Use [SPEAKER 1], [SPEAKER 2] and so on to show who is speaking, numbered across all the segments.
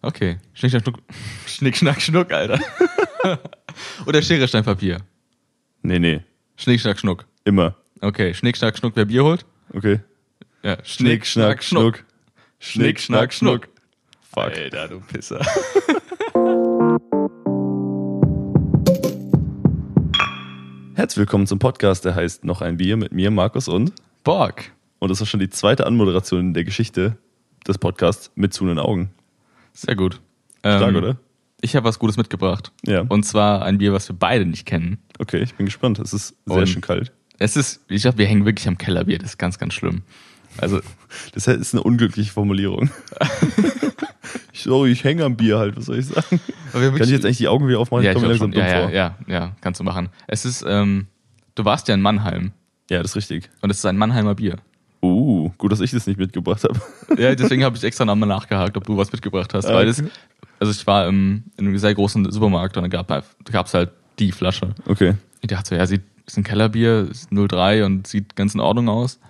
[SPEAKER 1] Okay. Schnick, schnack, schnuck. Schnick, schnack, schnuck, Alter. Oder Schere, Stein, Papier.
[SPEAKER 2] Nee, nee.
[SPEAKER 1] Schnick, schnack, schnuck.
[SPEAKER 2] Immer.
[SPEAKER 1] Okay. Schnick, schnack, schnuck, wer Bier holt?
[SPEAKER 2] Okay.
[SPEAKER 1] Ja.
[SPEAKER 2] Schnick, schnack, schnuck.
[SPEAKER 1] Schnick, schnack, schnuck.
[SPEAKER 2] Fuck.
[SPEAKER 1] Alter, du Pisser.
[SPEAKER 2] Herzlich willkommen zum Podcast, der heißt Noch ein Bier mit mir, Markus und.
[SPEAKER 1] Borg.
[SPEAKER 2] Und das ist schon die zweite Anmoderation in der Geschichte des Podcasts mit zu den Augen.
[SPEAKER 1] Sehr gut.
[SPEAKER 2] Stark,
[SPEAKER 1] Ähm,
[SPEAKER 2] oder?
[SPEAKER 1] Ich habe was Gutes mitgebracht.
[SPEAKER 2] Ja.
[SPEAKER 1] Und zwar ein Bier, was wir beide nicht kennen.
[SPEAKER 2] Okay, ich bin gespannt. Es ist sehr
[SPEAKER 1] Und-
[SPEAKER 2] schön kalt.
[SPEAKER 1] Es ist, ich glaube, wir hängen wirklich am Kellerbier. Das ist ganz, ganz schlimm. Also,
[SPEAKER 2] Das ist eine unglückliche Formulierung. ich, sorry, ich hänge am Bier halt, was soll ich sagen? Kann ich jetzt eigentlich die Augen wieder aufmachen?
[SPEAKER 1] ja,
[SPEAKER 2] ich
[SPEAKER 1] ich
[SPEAKER 2] langsam dumm
[SPEAKER 1] ja, ja,
[SPEAKER 2] vor.
[SPEAKER 1] ja, ja, kannst du machen. Es ist, ähm, du warst ja in Mannheim
[SPEAKER 2] ja, das ist richtig.
[SPEAKER 1] und es ist ein Mannheimer Bier.
[SPEAKER 2] Uh, gut, dass ich das nicht mitgebracht habe.
[SPEAKER 1] Ja, deswegen habe ich extra nochmal nachgehakt, ob du was mitgebracht hast.
[SPEAKER 2] Ah,
[SPEAKER 1] Weil das,
[SPEAKER 2] okay.
[SPEAKER 1] also ich war im, in einem sehr großen Supermarkt und da gab es halt die Flasche.
[SPEAKER 2] Okay.
[SPEAKER 1] Ich dachte so, ja, sieht, ist ein Kellerbier, ist 03 und sieht ganz in Ordnung aus.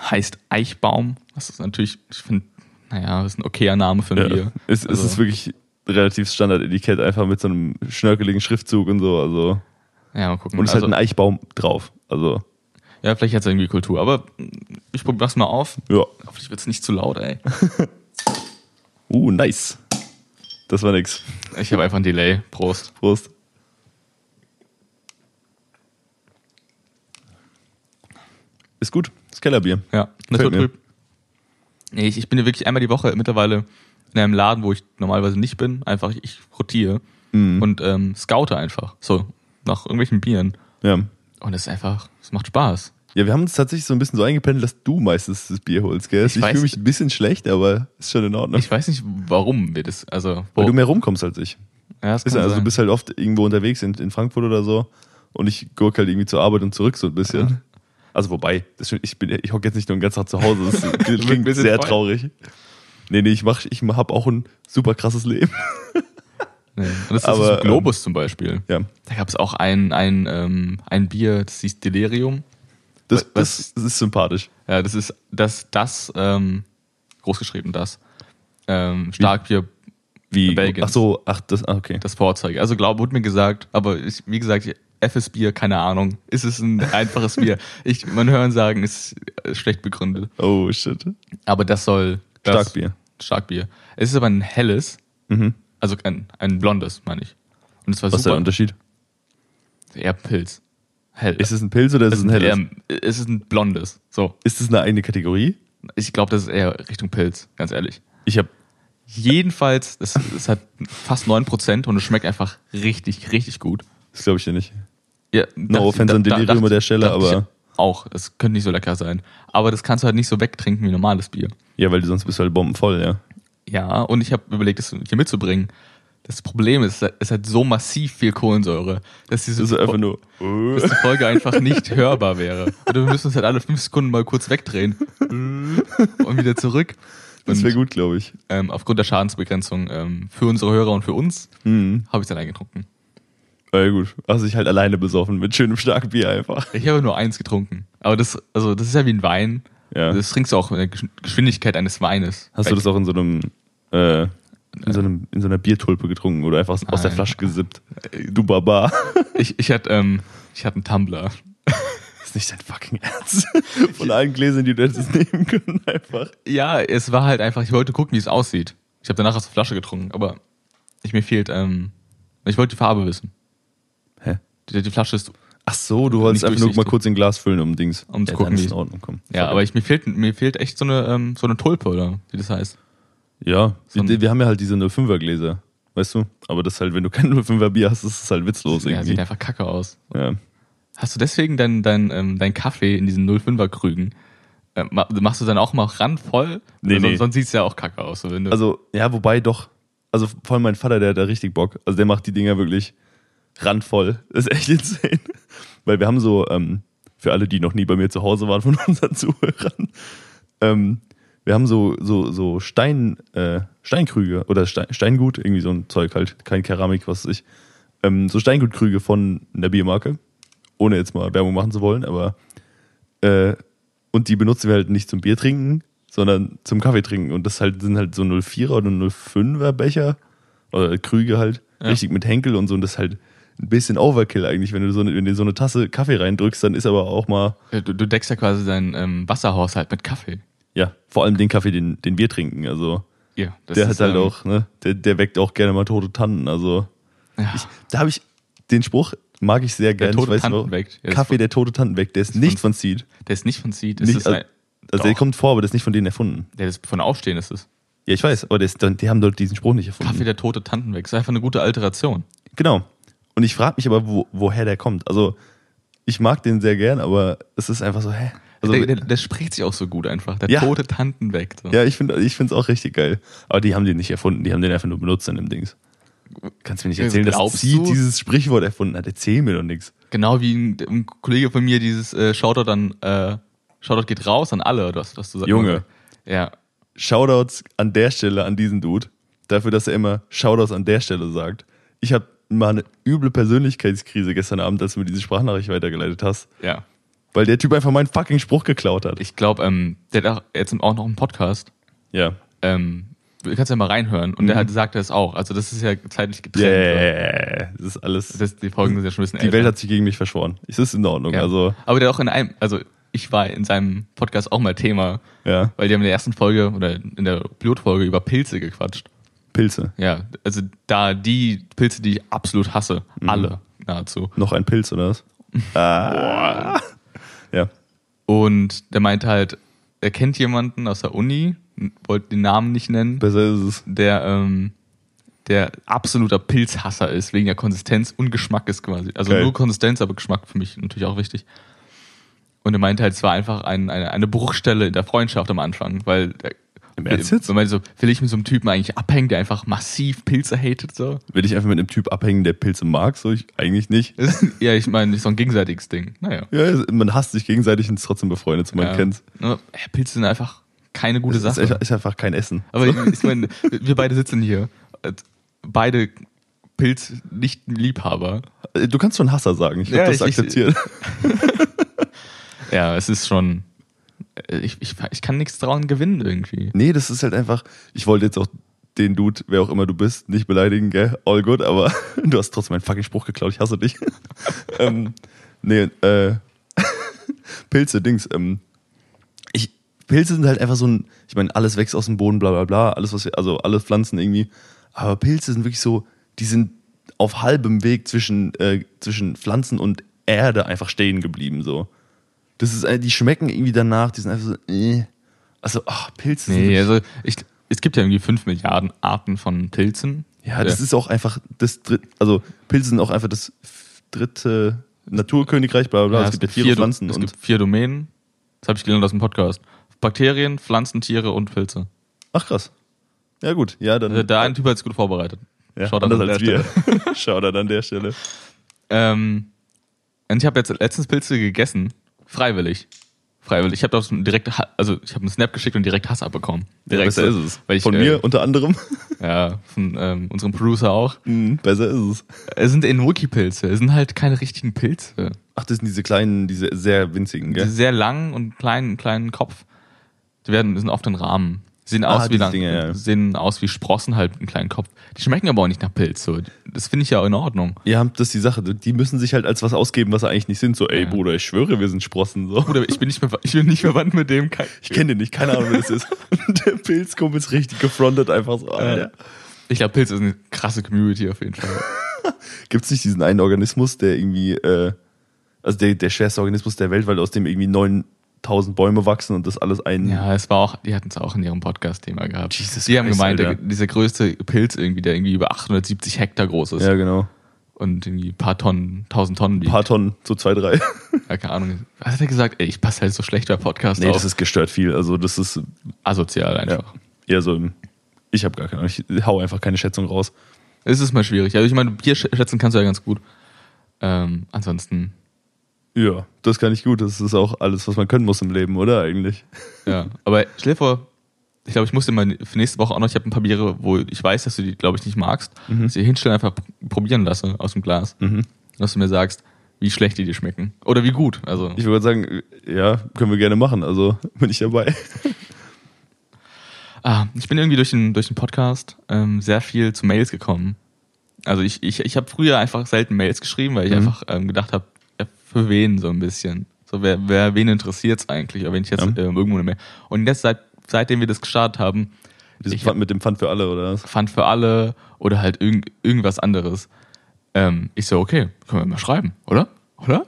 [SPEAKER 1] Heißt Eichbaum. Das ist natürlich, ich finde, naja, das ist ein okayer Name für ein
[SPEAKER 2] Ja.
[SPEAKER 1] Bier.
[SPEAKER 2] Es, es
[SPEAKER 1] Also-
[SPEAKER 2] ist wirklich relativ Standard-Etikett, einfach mit so einem schnörkeligen Schriftzug und so. Also.
[SPEAKER 1] Ja, mal gucken.
[SPEAKER 2] Und es ist
[SPEAKER 1] also,
[SPEAKER 2] halt ein Eichbaum drauf. Also,
[SPEAKER 1] ja, vielleicht hat es irgendwie Kultur, aber ich probiere das mal auf.
[SPEAKER 2] ja.
[SPEAKER 1] Hoffentlich wird es nicht zu laut, ey.
[SPEAKER 2] Uh, nice. Das war nix.
[SPEAKER 1] Ich habe einfach ein Delay. Prost.
[SPEAKER 2] Prost. Ist gut. Das Kellerbier.
[SPEAKER 1] Ja,
[SPEAKER 2] Gefällt
[SPEAKER 1] naturtrüb. Nee, ich, ich bin ja wirklich einmal die Woche mittlerweile in einem Laden, wo ich normalerweise nicht bin. Einfach, ich, ich rotiere
[SPEAKER 2] Mhm.
[SPEAKER 1] und ähm, scoute einfach. So, nach irgendwelchen Bieren.
[SPEAKER 2] Ja.
[SPEAKER 1] Und es ist einfach, es macht Spaß.
[SPEAKER 2] Ja, wir haben uns tatsächlich so ein bisschen so eingependelt, dass du meistens das Bier holst, gell?
[SPEAKER 1] Ich
[SPEAKER 2] Ich, fühle mich ein bisschen schlecht, aber ist schon in Ordnung.
[SPEAKER 1] Ich weiß nicht, warum wir das, also,
[SPEAKER 2] Weil du mehr rumkommst als ich.
[SPEAKER 1] ja, das
[SPEAKER 2] Ist ja, also du
[SPEAKER 1] sein.
[SPEAKER 2] bist halt oft irgendwo unterwegs in, in Frankfurt oder so und ich gurke halt irgendwie zur Arbeit und zurück so ein bisschen. Also wobei, das ich, bin, ich hocke jetzt nicht nur den ganzen Tag zu Hause, das klingt sehr
[SPEAKER 1] voll.
[SPEAKER 2] traurig. Nee, nee, ich, mach, ich habe auch ein super krasses Leben.
[SPEAKER 1] Nee. Und das ist
[SPEAKER 2] Aber,
[SPEAKER 1] das Globus zum Beispiel.
[SPEAKER 2] Ja,
[SPEAKER 1] Da gab es auch ein, ein, ähm, ein Bier, das hieß Delirium.
[SPEAKER 2] das, das, das ist sympathisch.
[SPEAKER 1] Ja, das ist das, das, ähm, großgeschrieben, das. Ähm, Starkbier,
[SPEAKER 2] Wie?
[SPEAKER 1] Belgiens.
[SPEAKER 2] Ach so, ach, das, ah, okay.
[SPEAKER 1] das Vorzeige. Also glaube, wurde mir gesagt, aber ich, wie gesagt, FS Bier, keine Ahnung. Ist es ein einfaches Bier? Ich, man hören sagen, ist äh, schlecht begründet.
[SPEAKER 2] Oh, shit.
[SPEAKER 1] Aber das soll. Das,
[SPEAKER 2] Starkbier.
[SPEAKER 1] Starkbier. Es ist aber ein helles,
[SPEAKER 2] Mhm.
[SPEAKER 1] Also ein, ein blondes, meine ich. Und es war
[SPEAKER 2] Was ist der
[SPEAKER 1] super.
[SPEAKER 2] Unterschied?
[SPEAKER 1] Eher Pilz. Hell.
[SPEAKER 2] Ist es ein Pilz oder ist es ein helles?
[SPEAKER 1] Eher, es ist ein blondes. So.
[SPEAKER 2] Ist es eine eigene Kategorie?
[SPEAKER 1] Ich glaube, das ist eher Richtung Pilz, ganz ehrlich.
[SPEAKER 2] Ich habe
[SPEAKER 1] Jedenfalls, es, es hat fast 9% und es schmeckt einfach richtig, richtig gut.
[SPEAKER 2] das glaube ich dir nicht.
[SPEAKER 1] Ja,
[SPEAKER 2] No offense an Delirium an der Stelle, aber-
[SPEAKER 1] Auch, es könnte nicht so lecker sein. Aber das kannst du halt nicht so wegtrinken wie normales Bier.
[SPEAKER 2] Ja, weil du sonst bist du halt bombenvoll, ja.
[SPEAKER 1] Ja, und ich habe überlegt, das hier mitzubringen. Das Problem ist, es hat so massiv viel Kohlensäure, dass diese,
[SPEAKER 2] Das einfach nur.
[SPEAKER 1] dass die Folge einfach nicht hörbar wäre. Und wir müssen uns halt alle fünf Sekunden mal kurz wegdrehen und wieder zurück.
[SPEAKER 2] Das wäre gut, glaube ich.
[SPEAKER 1] Ähm, aufgrund der Schadensbegrenzung ähm, für unsere Hörer und für uns
[SPEAKER 2] Mhm.
[SPEAKER 1] habe ich dann eingetrunken.
[SPEAKER 2] Ja, gut. Also ich halt alleine besoffen mit schönem starken Bier einfach.
[SPEAKER 1] Ich habe nur eins getrunken. Aber das, also das ist ja wie ein Wein.
[SPEAKER 2] Ja.
[SPEAKER 1] Das trinkst du auch in der Gesch- Geschwindigkeit eines Weines.
[SPEAKER 2] Hast du das auch in so einem, äh, in so einem, in so einer Biertulpe getrunken oder einfach aus der
[SPEAKER 1] Nein.
[SPEAKER 2] Flasche gesippt? Du Barbar.
[SPEAKER 1] Ich, ich hatte, ähm, ich hatte einen Tumbler.
[SPEAKER 2] Das ist nicht dein fucking Ernst. Von allen Gläsern, die du hättest nehmen können, einfach.
[SPEAKER 1] Ja, es war halt einfach, ich wollte gucken, wie es aussieht. Ich habe danach aus der Flasche getrunken, aber ich, mir fehlt, ähm, ich wollte die Farbe wissen.
[SPEAKER 2] Hä?
[SPEAKER 1] Die, die Flasche ist,
[SPEAKER 2] Ach so, du wolltest einfach nur mal kurz in Glas füllen, um Dings.
[SPEAKER 1] Um zu
[SPEAKER 2] ja,
[SPEAKER 1] gucken, wie-
[SPEAKER 2] in Ordnung, komm.
[SPEAKER 1] ja, aber ich, mir fehlt, mir fehlt echt so eine, ähm, so eine Tulpe, oder wie das heißt.
[SPEAKER 2] Ja,
[SPEAKER 1] So
[SPEAKER 2] wir, wir haben ja halt diese 05er Gläser. Weißt du? Aber das ist halt, wenn du kein 05er Bier hast, ist es halt witzlos
[SPEAKER 1] Ja,
[SPEAKER 2] irgendwie.
[SPEAKER 1] sieht einfach kacke aus.
[SPEAKER 2] Ja.
[SPEAKER 1] Hast du deswegen dein, dein, ähm, dein Kaffee in diesen 05er Krügen? Äh, ma- machst du dann auch mal randvoll?
[SPEAKER 2] Nee,
[SPEAKER 1] Sonst-
[SPEAKER 2] nee.
[SPEAKER 1] Sonst sieht's ja auch kacke aus. So, wenn du,
[SPEAKER 2] Also, ja, wobei doch. Also vor allem mein Vater, der hat da richtig Bock. Also der macht die Dinger wirklich randvoll. Das ist echt insane. Weil wir haben so, ähm, für alle, die noch nie bei mir zu Hause waren von unseren Zuhörern, ähm, wir haben so, so, so Stein, äh, Steinkrüge oder Stein, Steingut, irgendwie so ein Zeug halt, kein Keramik, was weiß ich. Ähm, so Steingutkrüge von einer Biermarke. Ohne jetzt mal Werbung machen zu wollen, aber äh, und die benutzen wir halt nicht zum Bier trinken, sondern zum Kaffee trinken. Und das halt, sind halt so 04er oder 05er Becher oder Krüge halt,
[SPEAKER 1] Ja.
[SPEAKER 2] richtig mit Henkel und so. Und das halt ein bisschen Overkill eigentlich. Wenn du so eine, wenn du so eine Tasse Kaffee reindrückst, dann ist aber auch mal,
[SPEAKER 1] Du, du deckst ja quasi deinen ähm, Wasserhaushalt mit Kaffee.
[SPEAKER 2] ja, vor allem den Kaffee, den, den wir trinken. Also
[SPEAKER 1] Ja, das
[SPEAKER 2] der
[SPEAKER 1] ist,
[SPEAKER 2] hat halt
[SPEAKER 1] ähm,
[SPEAKER 2] auch, ne, der, der weckt auch gerne mal tote Tanten. Also
[SPEAKER 1] Ja,
[SPEAKER 2] ich, da habe ich den Spruch, mag ich sehr
[SPEAKER 1] der
[SPEAKER 2] gerne.
[SPEAKER 1] tote
[SPEAKER 2] ich weiß
[SPEAKER 1] Tanten weckt. Ja, das
[SPEAKER 2] Kaffee,
[SPEAKER 1] ist
[SPEAKER 2] der tote Tanten weckt, der ist nicht von Seed.
[SPEAKER 1] von, der ist nicht von Seed. Das
[SPEAKER 2] Nicht,
[SPEAKER 1] ist
[SPEAKER 2] also,
[SPEAKER 1] ein,
[SPEAKER 2] also der kommt vor, aber der ist nicht von denen erfunden.
[SPEAKER 1] der ist von Aufstehen ist es.
[SPEAKER 2] Ja, ich weiß, aber der ist, die haben dort diesen Spruch nicht erfunden.
[SPEAKER 1] Kaffee, der tote Tanten weg. Ist einfach eine gute Alteration.
[SPEAKER 2] Genau. Und ich frage mich aber, wo, woher der kommt. Also, ich mag den sehr gern, aber es ist einfach so, hä? Also,
[SPEAKER 1] der, der, der spricht sich auch so gut einfach. Der
[SPEAKER 2] Ja.
[SPEAKER 1] tote Tanten weg. So.
[SPEAKER 2] ja, ich finde es ich auch richtig geil. Aber die haben den nicht erfunden, die haben den einfach nur benutzt in dem Dings. Kannst du mir nicht erzählen, dass
[SPEAKER 1] Glaubst
[SPEAKER 2] sie
[SPEAKER 1] du?
[SPEAKER 2] dieses Sprichwort erfunden hat? Erzähl mir doch nichts.
[SPEAKER 1] Genau wie ein, ein Kollege von mir dieses äh, Shoutout dann, äh, Shoutout geht raus an alle, was, was du sagst.
[SPEAKER 2] Junge.
[SPEAKER 1] Ja.
[SPEAKER 2] Shoutouts an der Stelle an diesen Dude, dafür, dass er immer Shoutouts an der Stelle sagt. Ich habe mal eine üble Persönlichkeitskrise gestern Abend, als du mir diese Sprachnachricht weitergeleitet hast,
[SPEAKER 1] Ja.
[SPEAKER 2] weil der Typ einfach meinen fucking Spruch geklaut hat.
[SPEAKER 1] Ich glaube, ähm, der hat jetzt auch noch einen Podcast.
[SPEAKER 2] ja.
[SPEAKER 1] Ähm, du kannst ja mal reinhören. Und der hat sagt das auch. Also das ist ja zeitlich getrennt.
[SPEAKER 2] Yeah, das ist alles.
[SPEAKER 1] Das, die Folgen sind ja schon ein bisschen
[SPEAKER 2] die
[SPEAKER 1] älter.
[SPEAKER 2] Welt hat sich gegen mich verschworen. Es ist in Ordnung.
[SPEAKER 1] ja.
[SPEAKER 2] Also,
[SPEAKER 1] Aber der auch in einem, also ich war in seinem Podcast auch mal Thema,
[SPEAKER 2] ja,
[SPEAKER 1] weil die haben in der ersten Folge oder in der Pilotfolge über Pilze gequatscht.
[SPEAKER 2] Pilze.
[SPEAKER 1] Ja, also da die Pilze, die ich absolut hasse,
[SPEAKER 2] Mhm.
[SPEAKER 1] alle nahezu.
[SPEAKER 2] Noch ein Pilz oder was? ah. Ja.
[SPEAKER 1] Und der meinte halt, er kennt jemanden aus der Uni, wollte den Namen nicht nennen,
[SPEAKER 2] Besser ist es.
[SPEAKER 1] der ähm, der absoluter Pilzhasser ist, wegen der Konsistenz und Geschmackes quasi. Also
[SPEAKER 2] Geil.
[SPEAKER 1] nur Konsistenz, aber Geschmack für mich natürlich auch wichtig. Und er meinte halt, es war einfach ein, eine, eine Bruchstelle in der Freundschaft am Anfang, weil der,
[SPEAKER 2] Im Ernst jetzt?
[SPEAKER 1] Meinte so, will ich mit so einem Typen eigentlich abhängen, der einfach massiv Pilze hatet so?
[SPEAKER 2] Will ich einfach mit einem Typ abhängen, der Pilze mag? So, ich eigentlich nicht.
[SPEAKER 1] Das ist, ja, ich meine, so ein gegenseitiges Ding. Naja.
[SPEAKER 2] Ja, man hasst sich gegenseitig und ist trotzdem befreundet, so man
[SPEAKER 1] ja.
[SPEAKER 2] kennt's.
[SPEAKER 1] Ja, Pilze sind einfach keine gute
[SPEAKER 2] Es ist,
[SPEAKER 1] Sache.
[SPEAKER 2] ist einfach kein Essen.
[SPEAKER 1] Aber ich, ich meine, wir beide sitzen hier. Beide Pilz-Nicht-Liebhaber.
[SPEAKER 2] Du kannst schon Hasser sagen. Ich
[SPEAKER 1] Ja,
[SPEAKER 2] habe das akzeptiert.
[SPEAKER 1] Ja, es ist schon. Äh, Ich, ich, ich kann nichts dran gewinnen irgendwie.
[SPEAKER 2] Nee, das ist halt einfach. Ich wollte jetzt auch den Dude, wer auch immer du bist, nicht beleidigen, gell? All good, aber du hast trotzdem einen fucking Spruch geklaut, ich hasse dich. ähm, nee, äh, Pilze, Dings, ähm, ich, Pilze sind halt einfach so ein, ich meine, alles wächst aus dem Boden, bla bla bla, alles, was wir, also alle Pflanzen irgendwie, aber Pilze sind wirklich so, die sind auf halbem Weg zwischen, äh, zwischen Pflanzen und Erde einfach stehen geblieben, so. Das ist, äh, die schmecken irgendwie danach, die sind einfach so, äh. Also, ach, Pilze sind
[SPEAKER 1] Nee, also ich, es gibt ja irgendwie 5 Milliarden Arten von Pilzen.
[SPEAKER 2] Ja, das ist auch einfach das dritte, also Pilze sind auch einfach das dritte Naturkönigreich, bla bla bla.
[SPEAKER 1] Ja,
[SPEAKER 2] es gibt ja Tiere,
[SPEAKER 1] vier,
[SPEAKER 2] Pflanzen
[SPEAKER 1] es
[SPEAKER 2] und.
[SPEAKER 1] gibt vier Domänen. Das habe ich gelernt aus dem Podcast. Bakterien, Pflanzen, Tiere und Pilze.
[SPEAKER 2] Ach krass. Ja, gut. Ja, dann.
[SPEAKER 1] Also der eine Typ hat es gut vorbereitet.
[SPEAKER 2] ja,
[SPEAKER 1] Schaut
[SPEAKER 2] anders
[SPEAKER 1] an der
[SPEAKER 2] als wir.
[SPEAKER 1] Stelle.
[SPEAKER 2] Schaut an der Stelle.
[SPEAKER 1] Ähm, und ich habe jetzt letztens Pilze gegessen. Freiwillig. Freiwillig. Ich habe doch direkt, also ich habe einen Snap geschickt und direkt Hass abbekommen. Direkt
[SPEAKER 2] besser ist es.
[SPEAKER 1] Ich,
[SPEAKER 2] Von
[SPEAKER 1] äh,
[SPEAKER 2] mir unter anderem.
[SPEAKER 1] Ja, von ähm, unserem Producer auch.
[SPEAKER 2] Mhm, besser ist es.
[SPEAKER 1] Es sind in Wookie-Pilze. Es sind halt keine richtigen Pilze.
[SPEAKER 2] Ach, das sind diese kleinen, diese sehr winzigen, gell?
[SPEAKER 1] sind sehr lang und kleinen, kleinen Kopf. Die werden, sind oft in Rahmen. Sehen
[SPEAKER 2] Ah,
[SPEAKER 1] aus wie lang,
[SPEAKER 2] Dinger, ja.
[SPEAKER 1] sehen aus wie Sprossen halt mit einem kleinen Kopf. Die schmecken aber auch nicht nach Pilz. So. Das finde ich ja in Ordnung.
[SPEAKER 2] Ja, das ist die Sache. Die müssen sich halt als was ausgeben, was sie eigentlich nicht sind. So, ey,
[SPEAKER 1] Ja.
[SPEAKER 2] Bruder, ich schwöre, wir sind Sprossen. So.
[SPEAKER 1] Bruder, ich bin nicht, mehr, ich bin nicht verwandt mit dem. Kein,
[SPEAKER 2] Ich kenne den nicht, keine Ahnung, wer das ist. Und der Pilzkumpel ist richtig gefrontet, einfach so. Alter.
[SPEAKER 1] Ich glaube, Pilz ist eine krasse Community auf jeden Fall.
[SPEAKER 2] Gibt es nicht diesen einen Organismus, der irgendwie, äh, also der, der schwerste Organismus der Welt, weil aus dem irgendwie 9000 Bäume wachsen und das alles ein.
[SPEAKER 1] Ja, es war auch, die hatten es auch in ihrem Podcast-Thema gehabt.
[SPEAKER 2] Jesus
[SPEAKER 1] die haben
[SPEAKER 2] Christ,
[SPEAKER 1] gemeint,
[SPEAKER 2] Alter.
[SPEAKER 1] der, dieser größte Pilz irgendwie, der irgendwie über 870 Hektar groß ist
[SPEAKER 2] Ja, genau.
[SPEAKER 1] und irgendwie ein paar Tonnen, 1000 Tonnen
[SPEAKER 2] Ein paar Tonnen, so zwei, drei.
[SPEAKER 1] Ja, keine Ahnung. Was hat er gesagt? Ey, ich passe halt so schlecht bei Podcast
[SPEAKER 2] Nee,
[SPEAKER 1] auf.
[SPEAKER 2] das ist gestört viel. Also, das ist
[SPEAKER 1] asozial
[SPEAKER 2] ja,
[SPEAKER 1] einfach.
[SPEAKER 2] eher so im. Ich habe gar keine Ahnung. Ich hau einfach keine Schätzung raus.
[SPEAKER 1] Es ist mal schwierig. Also ich meine, Bier sch- schätzen kannst du ja ganz gut. Ähm, ansonsten,
[SPEAKER 2] Ja, das kann ich gut. Das ist auch alles, was man können muss im Leben, oder eigentlich?
[SPEAKER 1] ja. Aber stell dir vor, ich glaube, ich muss dir mal für nächste Woche auch noch, ich habe ein paar Biere, wo ich weiß, dass du die, glaube ich, nicht magst, dass ich hinstellen einfach pr- probieren lasse aus dem Glas.
[SPEAKER 2] Mhm.
[SPEAKER 1] Dass du mir sagst, wie schlecht die dir schmecken. Oder wie gut. Also,
[SPEAKER 2] Ich würde sagen, ja, können wir gerne machen. Also bin ich dabei.
[SPEAKER 1] Ah, ich bin irgendwie durch den, durch den Podcast ähm, sehr viel zu Mails gekommen. Also ich, ich, ich habe früher einfach selten Mails geschrieben, weil ich
[SPEAKER 2] Mhm.
[SPEAKER 1] einfach ähm, gedacht habe, für wen so ein bisschen. So, wer, wer wen interessiert's eigentlich, wenn ich jetzt
[SPEAKER 2] Ja.
[SPEAKER 1] ähm, irgendwo Mail. Und jetzt, seit, seitdem wir das gestartet haben,
[SPEAKER 2] Dieses
[SPEAKER 1] Ich
[SPEAKER 2] Pfand mit dem Pfand für alle, oder was?
[SPEAKER 1] Pfand für alle oder halt irgend, irgendwas anderes. Ähm, ich so, okay, können wir mal schreiben, oder? Oder?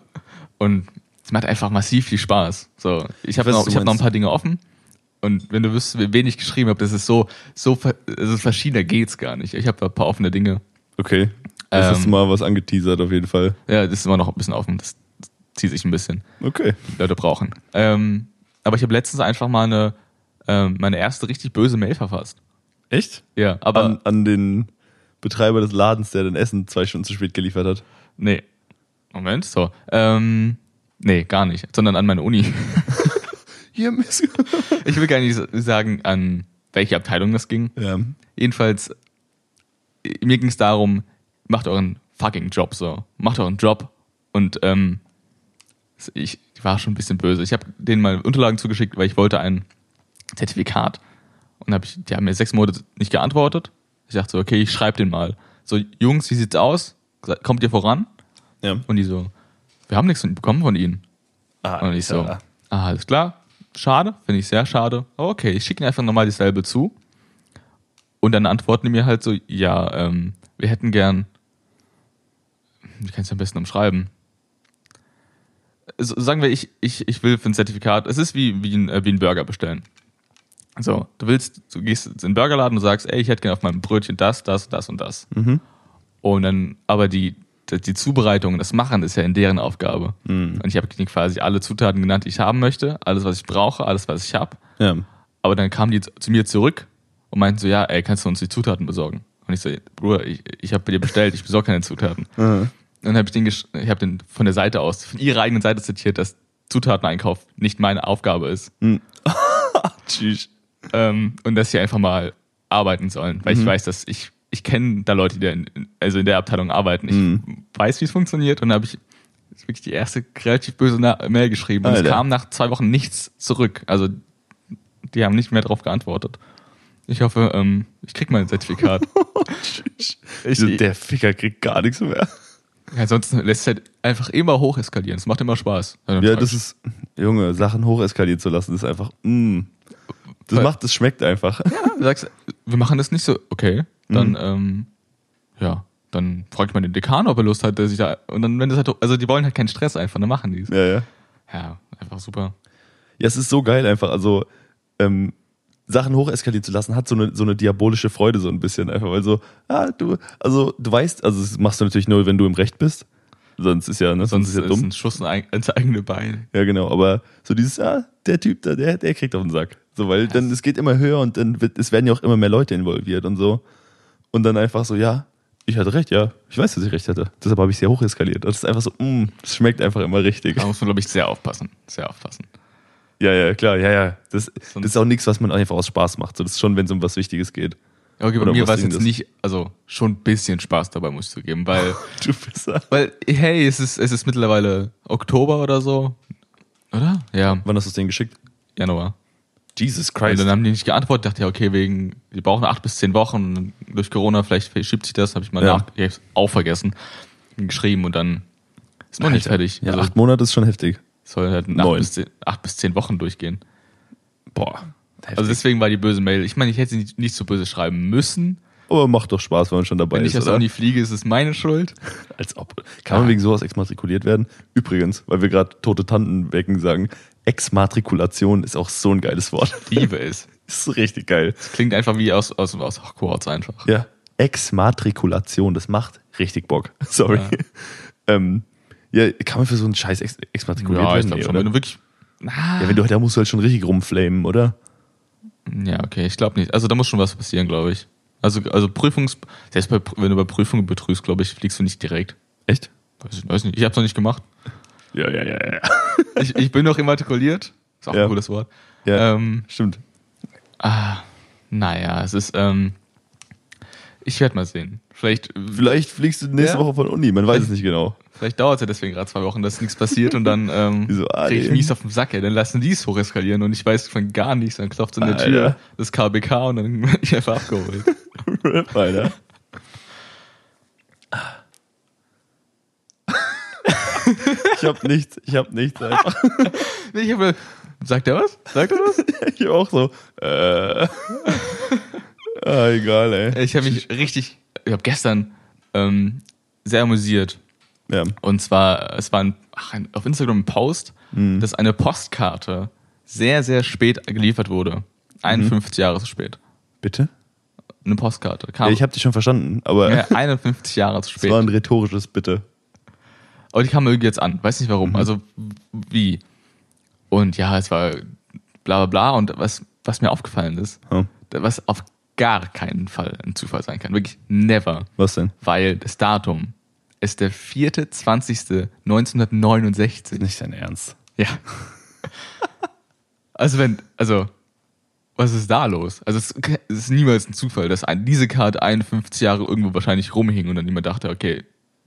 [SPEAKER 1] Und es macht einfach massiv viel Spaß. So, ich habe noch, ich hab noch ein paar Dinge offen. Und wenn du wüsstest, wenig ich geschrieben habe, das ist so, so also verschiedener geht's gar nicht. Ich habe ein paar offene Dinge.
[SPEAKER 2] Okay. Das
[SPEAKER 1] Ähm.
[SPEAKER 2] du mal was angeteasert auf jeden Fall.
[SPEAKER 1] Ja, das ist immer noch ein bisschen offen. Das zieht sich ein bisschen.
[SPEAKER 2] Okay.
[SPEAKER 1] Die Leute brauchen. Ähm, aber ich habe letztens einfach mal eine, ähm, meine erste richtig böse Mail verfasst.
[SPEAKER 2] Echt?
[SPEAKER 1] Ja, aber
[SPEAKER 2] An, an den Betreiber des Ladens, der dein Essen zwei Stunden zu spät geliefert hat.
[SPEAKER 1] Nee. Moment, so. Ähm, nee, gar nicht. Sondern an meine Uni.
[SPEAKER 2] Hier, Miss.
[SPEAKER 1] Ich will gar nicht sagen, an welche Abteilung das ging.
[SPEAKER 2] ja.
[SPEAKER 1] Jedenfalls, mir ging es darum, macht euren fucking Job so. Macht euren Job. Und ähm, ich war schon ein bisschen böse. Ich habe denen mal Unterlagen zugeschickt, weil ich wollte ein Zertifikat. Und hab ich, die haben mir sechs Monate nicht geantwortet. Ich dachte so, okay, ich schreibe den mal. So, Jungs, wie sieht's aus? Kommt ihr voran?
[SPEAKER 2] ja.
[SPEAKER 1] Und die so, wir haben nichts bekommen von ihnen.
[SPEAKER 2] Ah,
[SPEAKER 1] Und ich so, ah, alles klar, schade, finde ich sehr schade. Aber okay, ich schicke ihnen einfach nochmal dieselbe zu. Und dann antworten die mir halt so, ja, ähm, wir hätten gern, wie kann ich es am besten umschreiben? Sagen wir, ich, ich, ich will für ein Zertifikat, es ist wie, wie, ein, äh, wie ein Burger bestellen. So, du willst, du gehst in den Burgerladen und sagst, ey, ich hätte gern auf meinem Brötchen das, das, das und das.
[SPEAKER 2] Mhm.
[SPEAKER 1] Und dann, aber die, die Zubereitung, das Machen ist ja in deren Aufgabe.
[SPEAKER 2] Mhm.
[SPEAKER 1] Und ich habe quasi alle Zutaten genannt, die ich haben möchte, alles, was ich brauche, alles, was ich habe.
[SPEAKER 2] Ja.
[SPEAKER 1] Aber dann kamen die zu zu mir zurück und meinten so, ja, ey, kannst du uns die Zutaten besorgen? Und ich so, Bruder, ich, ich habe dir bestellt, ich besorge keine Zutaten.
[SPEAKER 2] Mhm.
[SPEAKER 1] Und dann habe ich den, ich habe den von der Seite aus, von ihrer eigenen Seite zitiert, dass Zutateneinkauf nicht meine Aufgabe ist.
[SPEAKER 2] Tschüss.
[SPEAKER 1] Ähm, und dass sie einfach mal arbeiten sollen, weil
[SPEAKER 2] Mhm.
[SPEAKER 1] ich weiß, dass ich, ich kenne da Leute, die in, also in der Abteilung arbeiten. Ich
[SPEAKER 2] Mhm.
[SPEAKER 1] weiß, wie es funktioniert und habe ich wirklich die erste relativ böse Mail geschrieben. Und es kam nach zwei Wochen nichts zurück. Also die haben nicht mehr darauf geantwortet. Ich hoffe, ähm, ich krieg mein Zertifikat.
[SPEAKER 2] Tschüss.
[SPEAKER 1] Ich-
[SPEAKER 2] der Ficker kriegt gar nichts mehr.
[SPEAKER 1] Ansonsten lässt es halt einfach immer hoch eskalieren. Es macht immer Spaß.
[SPEAKER 2] Ja, das ist, Junge, Sachen hocheskalieren zu lassen, ist einfach, mm. Das
[SPEAKER 1] Weil-
[SPEAKER 2] macht, das schmeckt einfach.
[SPEAKER 1] Du sagst, wir machen das nicht so, okay, dann,
[SPEAKER 2] Mhm.
[SPEAKER 1] ähm, ja, dann frage ich mal den Dekan, ob er Lust hat, der sich da, und dann, wenn das halt, also die wollen halt keinen Stress einfach, dann machen die es.
[SPEAKER 2] Ja, ja.
[SPEAKER 1] Ja, einfach super.
[SPEAKER 2] Ja, es ist so geil einfach. Also, ähm, Sachen hocheskalieren zu lassen, hat so eine, so eine diabolische Freude so ein bisschen einfach, weil so, ah, du, also du weißt, also das machst du natürlich nur, wenn du im Recht bist. Sonst ist ja, ne, sonst,
[SPEAKER 1] Sonst
[SPEAKER 2] ist ja
[SPEAKER 1] ist
[SPEAKER 2] dumm.
[SPEAKER 1] ein Schuss ins eigene Bein.
[SPEAKER 2] Ja, genau, aber so dieses, ah, der Typ da, der, der kriegt auf den Sack. So, weil dann, es geht immer höher und dann wird, es werden ja auch immer mehr Leute involviert und so. Und dann einfach so, ja, ich hatte recht, ja, ich weiß, dass ich recht hatte. Deshalb habe ich sehr hoch eskaliert. Das ist einfach so, mm, das schmeckt einfach immer richtig.
[SPEAKER 1] Da muss man, glaube ich, sehr aufpassen. Sehr aufpassen.
[SPEAKER 2] Ja, ja, klar, ja, ja. Das, das ist auch nichts, was man einfach aus Spaß macht. So, das ist schon, wenn es um was Wichtiges geht.
[SPEAKER 1] Okay, bei
[SPEAKER 2] Oder
[SPEAKER 1] mir war es jetzt nicht, also schon ein bisschen Spaß dabei, muss ich zugeben, weil,
[SPEAKER 2] Du ja.
[SPEAKER 1] weil, hey, es ist, es ist mittlerweile Oktober oder so. Oder? Ja,
[SPEAKER 2] Wann hast du es denen geschickt?
[SPEAKER 1] Januar.
[SPEAKER 2] Jesus
[SPEAKER 1] Und dann haben die nicht geantwortet, dachte ja, okay, wegen, die brauchen acht bis zehn Wochen durch Corona, vielleicht verschiebt sich das, habe ich mal
[SPEAKER 2] Ja.
[SPEAKER 1] nach, ich hab's auch vergessen, geschrieben und dann ist noch nicht fertig.
[SPEAKER 2] Ja,
[SPEAKER 1] also,
[SPEAKER 2] acht Monate ist schon heftig.
[SPEAKER 1] Soll halt acht bis, zehn, acht bis zehn Wochen durchgehen.
[SPEAKER 2] Boah. Heftig.
[SPEAKER 1] Also deswegen war die böse Mail. Ich meine, ich hätte sie nicht, nicht so böse schreiben müssen.
[SPEAKER 2] Aber macht doch Spaß, wenn man schon dabei
[SPEAKER 1] Wenn ich
[SPEAKER 2] ist,
[SPEAKER 1] aus
[SPEAKER 2] oder?
[SPEAKER 1] der Uni fliege, ist es meine Schuld.
[SPEAKER 2] Als ob. Kann man
[SPEAKER 1] Ja.
[SPEAKER 2] wegen sowas exmatrikuliert werden? Übrigens, weil wir gerade tote Tanten wecken sagen, Exmatrikulation ist auch so ein geiles Wort.
[SPEAKER 1] Liebe es.
[SPEAKER 2] ist richtig geil.
[SPEAKER 1] Klingt einfach wie aus, aus, aus Hogwarts einfach.
[SPEAKER 2] Ja. Exmatrikulation, das macht richtig Bock. Sorry.
[SPEAKER 1] Ja.
[SPEAKER 2] ähm, ja, kann man für so einen Scheiß ex exmatrikuliert
[SPEAKER 1] Ja, ich
[SPEAKER 2] werden?
[SPEAKER 1] glaube
[SPEAKER 2] Nee,
[SPEAKER 1] schon.
[SPEAKER 2] oder?
[SPEAKER 1] Wenn du wirklich. Ah,
[SPEAKER 2] Ja, wenn du, da musst du halt schon richtig rumflamen, oder?
[SPEAKER 1] Ja, okay, ich glaube nicht. Also da muss schon was passieren, glaube ich. Also, also Prüfungs... Selbst bei, wenn du bei Prüfungen betrügst, glaube ich, fliegst du nicht direkt.
[SPEAKER 2] Echt?
[SPEAKER 1] Weiß ich weiß nicht. Ich habe es noch nicht gemacht.
[SPEAKER 2] Ja, ja, ja, ja.
[SPEAKER 1] Ich, ich bin noch immatrikuliert. Ist auch
[SPEAKER 2] Ja.
[SPEAKER 1] ein cooles Wort.
[SPEAKER 2] Ja,
[SPEAKER 1] Ähm,
[SPEAKER 2] stimmt.
[SPEAKER 1] ah, naja, es ist... Ähm, Ich werde mal sehen. Vielleicht,
[SPEAKER 2] Vielleicht fliegst du nächste
[SPEAKER 1] Ja.
[SPEAKER 2] Woche von Uni, man weiß es nicht genau.
[SPEAKER 1] vielleicht dauert es ja deswegen gerade zwei Wochen, dass nichts passiert und dann ähm,
[SPEAKER 2] Wieso, ah,
[SPEAKER 1] krieg ich
[SPEAKER 2] nee.
[SPEAKER 1] mies auf den Sack, ey. Dann lassen die es hocheskalieren und ich weiß von gar nichts. Dann klopft es an der
[SPEAKER 2] Alter.
[SPEAKER 1] Tür, das KBK und dann werde ich einfach abgeholt.
[SPEAKER 2] Rap, Alter. ich hab nichts, ich hab nichts einfach.
[SPEAKER 1] Nee, ich habe, sagt er was? Sagt er was?
[SPEAKER 2] Ich hab auch so, äh. Ah, egal, ey.
[SPEAKER 1] Ich habe mich richtig, ich habe gestern ähm, sehr amüsiert.
[SPEAKER 2] Ja.
[SPEAKER 1] Und zwar, es war ein, ach, ein, auf Instagram ein Post,
[SPEAKER 2] Mhm.
[SPEAKER 1] dass eine Postkarte sehr, sehr spät geliefert wurde. 51 Jahre zu spät.
[SPEAKER 2] Bitte?
[SPEAKER 1] Eine Postkarte.
[SPEAKER 2] Ja,
[SPEAKER 1] Kam
[SPEAKER 2] ich hab dich schon verstanden, aber
[SPEAKER 1] ja, 51 Jahre zu spät.
[SPEAKER 2] war ein rhetorisches Bitte.
[SPEAKER 1] Aber die kam irgendwie jetzt an. Weiß nicht warum.
[SPEAKER 2] Mhm.
[SPEAKER 1] Also wie. Und ja, es war bla bla bla. Und was, was mir aufgefallen ist,
[SPEAKER 2] Ja.
[SPEAKER 1] was auf gar keinen Fall ein Zufall sein kann. Wirklich never.
[SPEAKER 2] Was denn?
[SPEAKER 1] Weil das Datum ist der 4.20.1969.
[SPEAKER 2] Nicht dein Ernst.
[SPEAKER 1] Ja. Also wenn, also, was ist da los? Also es es ist niemals ein Zufall, dass ein, diese Karte 51 Jahre irgendwo wahrscheinlich rumhing und dann niemand dachte, okay,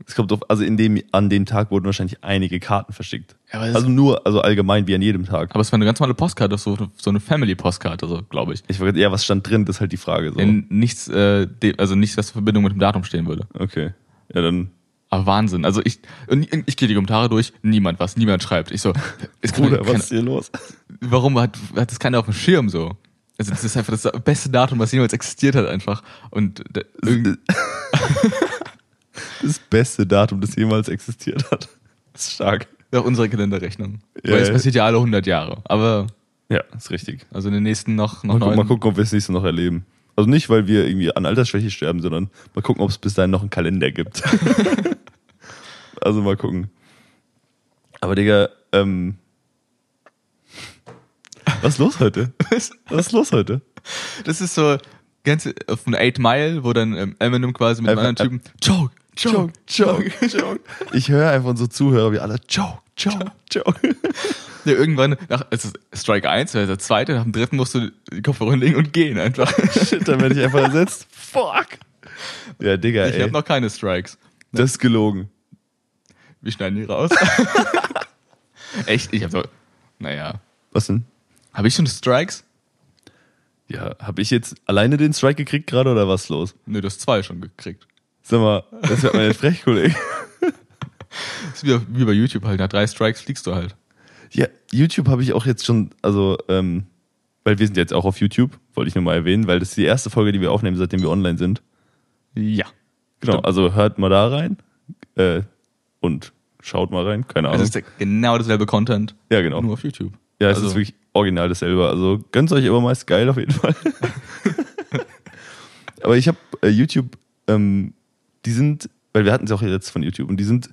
[SPEAKER 2] Es kommt auf, also in dem, an dem Tag wurden wahrscheinlich einige Karten verschickt.
[SPEAKER 1] Ja,
[SPEAKER 2] also nur, also allgemein wie an jedem Tag.
[SPEAKER 1] aber es war eine ganz normale Postkarte, so, so eine Family-Postkarte, so, glaube ich.
[SPEAKER 2] Ich wollte, ja, was stand drin, das ist halt die Frage. So.
[SPEAKER 1] In nichts, äh, also nichts, was in Verbindung mit dem Datum stehen würde.
[SPEAKER 2] Okay. Ja, dann.
[SPEAKER 1] Aber Wahnsinn. Also ich, ich gehe die Kommentare durch, niemand was, niemand schreibt. Ich so, kann,
[SPEAKER 2] Bruder,
[SPEAKER 1] keine,
[SPEAKER 2] was ist hier los?
[SPEAKER 1] warum hat, hat das keiner auf dem Schirm so? Also das ist einfach das beste Datum, was jemals existiert hat einfach. Und da, irgend,
[SPEAKER 2] Das beste Datum, das jemals existiert hat. Das ist stark.
[SPEAKER 1] auf unsere Kalenderrechnung.
[SPEAKER 2] Ja,
[SPEAKER 1] Weil es passiert ja alle 100 Jahre. Aber
[SPEAKER 2] Ja, ist richtig.
[SPEAKER 1] also in den nächsten noch, noch
[SPEAKER 2] Mal, gucken, mal gucken, ob wir es nächste noch erleben. Also nicht, weil wir irgendwie an Altersschwäche sterben, sondern mal gucken, ob es bis dahin noch einen Kalender gibt. also mal gucken. Aber Digga, ähm. Was ist los heute? Was ist los heute?
[SPEAKER 1] Das ist so ganz von 8 Mile, wo dann ähm, Eminem quasi mit einem anderen Typen Joke, Joke,
[SPEAKER 2] Joke, joke. Ich höre einfach unsere Zuhörer wie alle Joke, Joke, Joke.
[SPEAKER 1] Ja, irgendwann, nach also Strike 1, also der zweite, nach dem dritten musst du die Kopfhörer legen und gehen einfach.
[SPEAKER 2] Shit, dann werde ich einfach ersetzt. Fuck. Ja, Digga,
[SPEAKER 1] Ich
[SPEAKER 2] ey.
[SPEAKER 1] habe noch keine Strikes.
[SPEAKER 2] das ist gelogen.
[SPEAKER 1] Wir schneiden die raus. Echt? Ich habe so, naja.
[SPEAKER 2] Was denn?
[SPEAKER 1] Habe ich schon Strikes?
[SPEAKER 2] Ja, habe ich jetzt alleine den Strike gekriegt gerade oder was los?
[SPEAKER 1] Nö, du hast zwei schon gekriegt.
[SPEAKER 2] Sag mal, das wird meine Frechkollege.
[SPEAKER 1] Das ist wie, wie bei YouTube halt, nach drei Strikes fliegst du halt.
[SPEAKER 2] Ja, YouTube habe ich auch jetzt schon, also, ähm, weil wir sind jetzt auch auf YouTube, wollte ich nur mal erwähnen, weil das ist die erste Folge, die wir aufnehmen, seitdem wir online sind.
[SPEAKER 1] Ja.
[SPEAKER 2] Genau,
[SPEAKER 1] Stimmt.
[SPEAKER 2] also hört mal da rein äh, und schaut mal rein, keine Ahnung.
[SPEAKER 1] es ist ja genau dasselbe Content,
[SPEAKER 2] ja, genau.
[SPEAKER 1] nur auf YouTube.
[SPEAKER 2] Ja, es
[SPEAKER 1] also,
[SPEAKER 2] ist wirklich original dasselbe. Also gönnt euch aber meist geil auf jeden Fall. aber ich habe äh, YouTube, ähm, die sind, weil wir hatten es auch jetzt von YouTube und die sind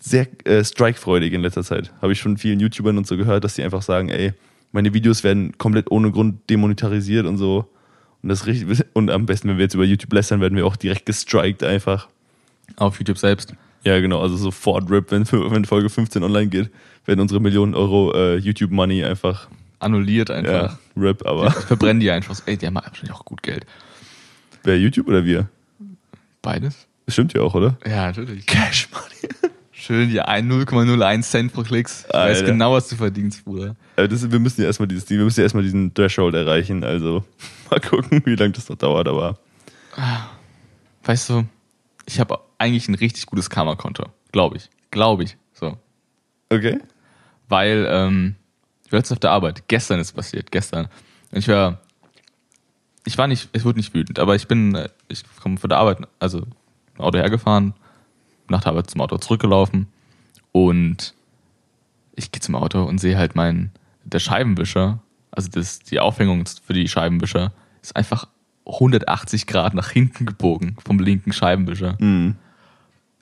[SPEAKER 2] sehr äh, strikefreudig in letzter Zeit. Habe ich von vielen YouTubern und so gehört, dass die einfach sagen, ey, meine Videos werden komplett ohne Grund demonetarisiert und so. Und das richtig, und am besten, wenn wir jetzt über YouTube lästern, werden wir auch direkt gestrikt einfach.
[SPEAKER 1] auf YouTube selbst.
[SPEAKER 2] Ja, genau, also sofort RIP, wenn, wenn Folge 15 online geht, werden unsere Millionen Euro äh, YouTube-Money einfach
[SPEAKER 1] Annulliert einfach.
[SPEAKER 2] ja, RIP, aber
[SPEAKER 1] Ich verbrennen die einfach. so. Ey, die haben wahrscheinlich auch gut Geld.
[SPEAKER 2] wer YouTube oder wir?
[SPEAKER 1] Beides?
[SPEAKER 2] Das stimmt ja auch, oder?
[SPEAKER 1] Ja, natürlich.
[SPEAKER 2] Cash Money.
[SPEAKER 1] Schön, die ein- 0,01 Cent pro Klicks. Ich weiß
[SPEAKER 2] Alter.
[SPEAKER 1] genau, was du verdienst, Bruder.
[SPEAKER 2] Äh, das, wir müssen ja erstmal dieses, wir müssen ja erstmal diesen Threshold erreichen, also mal gucken, wie lange das noch dauert, aber
[SPEAKER 1] Weißt du, ich habe eigentlich ein richtig gutes Karma-Konto. Glaube ich. Glaube ich. So.
[SPEAKER 2] okay.
[SPEAKER 1] Weil, ähm, ich war jetzt auf der Arbeit. Gestern ist passiert. Gestern. Und ich war, ich war nicht, ich wurde nicht wütend, aber ich bin, äh, ich komme von der Arbeit, also Auto hergefahren, nach der Arbeit zum Auto zurückgelaufen und ich gehe zum Auto und sehe halt mein, der Scheibenwischer, also das, die Aufhängung für die Scheibenwischer, ist einfach 180 Grad nach hinten gebogen vom linken Scheibenwischer.
[SPEAKER 2] Mhm.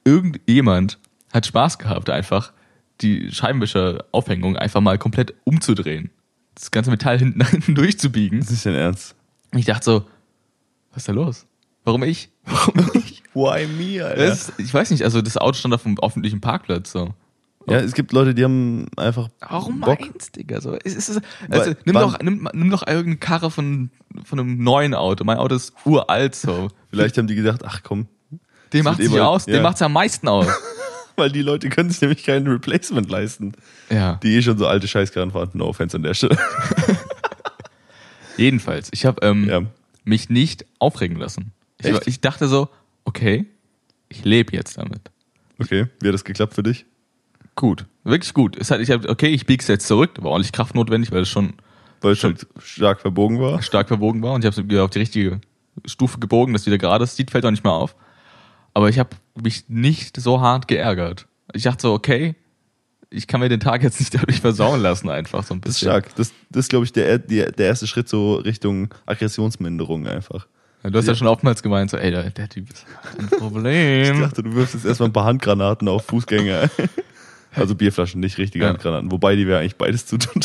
[SPEAKER 1] Irgendjemand hat Spaß gehabt, einfach die Scheibenwischer-Aufhängung einfach mal komplett umzudrehen. Das ganze Metall hinten nach hinten durchzubiegen.
[SPEAKER 2] Das ist dein Ernst.
[SPEAKER 1] Ich dachte so, was ist da los? Warum ich? Warum ich?
[SPEAKER 2] Why me, Alter?
[SPEAKER 1] Das ich weiß nicht, also das Auto stand auf dem öffentlichen Parkplatz so.
[SPEAKER 2] Ja, es gibt Leute, die haben einfach
[SPEAKER 1] Warum
[SPEAKER 2] Bock.
[SPEAKER 1] meins, Digga? So, es ist, also,
[SPEAKER 2] Weil-
[SPEAKER 1] nimm,
[SPEAKER 2] wann-
[SPEAKER 1] doch, nimm, nimm doch irgendeine Karre von, von einem neuen Auto. Mein Auto ist uralt so.
[SPEAKER 2] Vielleicht haben die gedacht, ach komm,
[SPEAKER 1] Dem macht sich
[SPEAKER 2] eh
[SPEAKER 1] aus,
[SPEAKER 2] ja.
[SPEAKER 1] dem macht's am meisten aus.
[SPEAKER 2] weil die Leute können sich nämlich kein Replacement leisten.
[SPEAKER 1] ja.
[SPEAKER 2] Die eh schon so alte Scheißkarren fahren. No offense an der Stelle.
[SPEAKER 1] Jedenfalls, ich habe ähm,
[SPEAKER 2] Ja.
[SPEAKER 1] mich nicht aufregen lassen. Ich, war- ich dachte so, okay, ich lebe jetzt damit.
[SPEAKER 2] Okay, wie hat das geklappt für dich?
[SPEAKER 1] Gut, wirklich gut. Es hat, ich hab, okay, ich bieg's jetzt zurück, da war ordentlich Kraft notwendig, weil es schon
[SPEAKER 2] Weil es halt stark verbogen war.
[SPEAKER 1] stark verbogen war und ich habe es wieder auf die richtige Stufe gebogen, dass wieder gerade ist, sieht, fällt auch nicht mehr auf. Aber ich habe mich nicht so hart geärgert. Ich dachte so, okay, ich kann mir den Tag jetzt nicht dadurch versauen lassen, einfach so ein
[SPEAKER 2] Das ist
[SPEAKER 1] bisschen.
[SPEAKER 2] stark. Das, das ist, glaube ich, der, der, der erste Schritt so Richtung Aggressionsminderung einfach.
[SPEAKER 1] Du hast ja,
[SPEAKER 2] Ja.
[SPEAKER 1] schon oftmals gemeint, so, ey, der, der Typ ist ein
[SPEAKER 2] Ich
[SPEAKER 1] Problem.
[SPEAKER 2] dachte, du wirfst jetzt erstmal ein paar Handgranaten auf Fußgänger. Also Bierflaschen, nicht richtige
[SPEAKER 1] Ja.
[SPEAKER 2] Handgranaten. Wobei, die wäre eigentlich beides zu tun.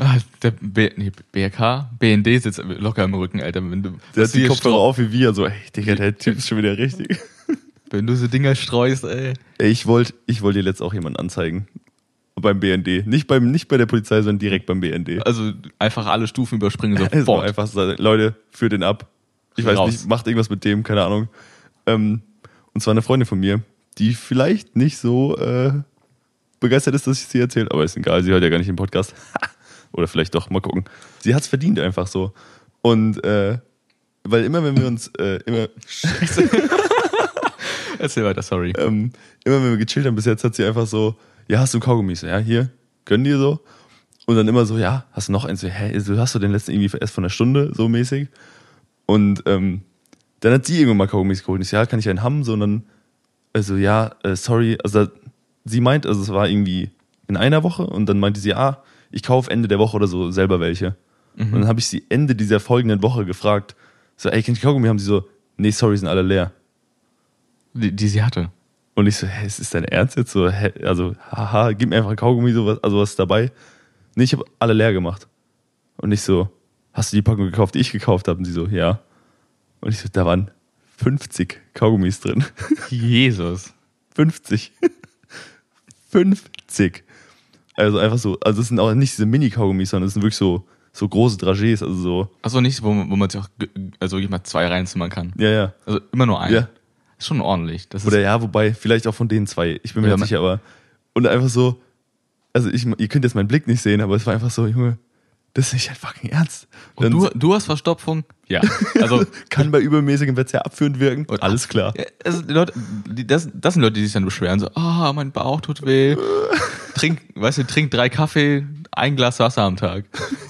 [SPEAKER 1] Ah, der B nee, BRK, BND sitzt locker im Rücken, Alter. Wenn du,
[SPEAKER 2] Der hat die Kopfhörer auf wie wir. So, ey, Digga, der Typ ist schon wieder richtig.
[SPEAKER 1] Wenn du so Dinger streust, ey.
[SPEAKER 2] Ich wollte ich wollt dir letzt auch jemanden anzeigen. Beim BND. Nicht, beim, nicht bei der Polizei, sondern direkt beim BND.
[SPEAKER 1] Also einfach alle Stufen überspringen
[SPEAKER 2] Also
[SPEAKER 1] sofort.
[SPEAKER 2] einfach sagen, Leute, führt den ab. Ich weiß
[SPEAKER 1] Raus.
[SPEAKER 2] nicht, macht irgendwas mit dem, keine Ahnung. Ähm, und zwar eine Freundin von mir, die vielleicht nicht so äh, begeistert ist, dass ich sie erzähle, aber ist egal, sie hört ja gar nicht den Podcast. Oder vielleicht doch, mal gucken. Sie hat's verdient einfach so. Und äh, weil immer, wenn wir uns äh, immer,
[SPEAKER 1] Erzähl weiter, sorry.
[SPEAKER 2] ähm, immer wenn wir gechillt haben bis jetzt, hat sie einfach so, ja, hast du Kaugummis? Ja, hier, gönn dir so. Und dann immer so, ja, hast du noch eins? So, Hä, hast du den letzten irgendwie erst von einer Stunde, so mäßig. Und ähm, dann hat sie irgendwann mal Kaugummis geholt. Und ich so, ja, kann ich einen haben? So, und dann, also, ja, äh, sorry. Also, da- sie meint, also, es war irgendwie in einer Woche. Und dann meinte sie, ah, ich kaufe Ende der Woche oder so selber welche. Und dann habe ich sie Ende dieser folgenden Woche gefragt, so, ey, kann ich Kaugummi haben? Sie so, nee, sorry, sind alle leer.
[SPEAKER 1] Die, die sie hatte.
[SPEAKER 2] Und ich so, hä, ist das dein Ernst jetzt? So, hä, also, haha, gib mir einfach ein Kaugummi, so was, also was ist dabei? Nee, ich habe alle leer gemacht. Und ich so, hast du die Packung gekauft, die ich gekauft habe? Und sie so, ja. Und ich so, da waren 50 Kaugummis drin.
[SPEAKER 1] Jesus.
[SPEAKER 2] 50. 50. Also einfach so, also es sind auch nicht diese Mini-Kaugummis, sondern es sind wirklich so, so große Dragés, also so,
[SPEAKER 1] Achso, nicht, wo, man- wo man sich auch also wirklich mal zwei reinzimmern kann.
[SPEAKER 2] ja, ja.
[SPEAKER 1] Also immer nur ein.
[SPEAKER 2] Ja.
[SPEAKER 1] Ist schon ordentlich. Das
[SPEAKER 2] Oder ja, wobei, vielleicht auch von denen zwei. Ich bin mir
[SPEAKER 1] Ja,
[SPEAKER 2] nicht sicher, aber. Und einfach so, also ich, ihr könnt jetzt meinen Blick nicht sehen, aber es war einfach so, Junge, das ist nicht dein fucking Ernst.
[SPEAKER 1] und
[SPEAKER 2] Dann
[SPEAKER 1] du, du hast Verstopfung? Ja. Also,
[SPEAKER 2] kann bei übermäßigem Verzehr abführend wirken.
[SPEAKER 1] Und-
[SPEAKER 2] alles klar.
[SPEAKER 1] Ja, also die Leute, die, das, das sind Leute, die sich dann beschweren, so, ah, mein Bauch tut weh. Trink, weißt du, trink drei Kaffee, ein Glas Wasser am Tag.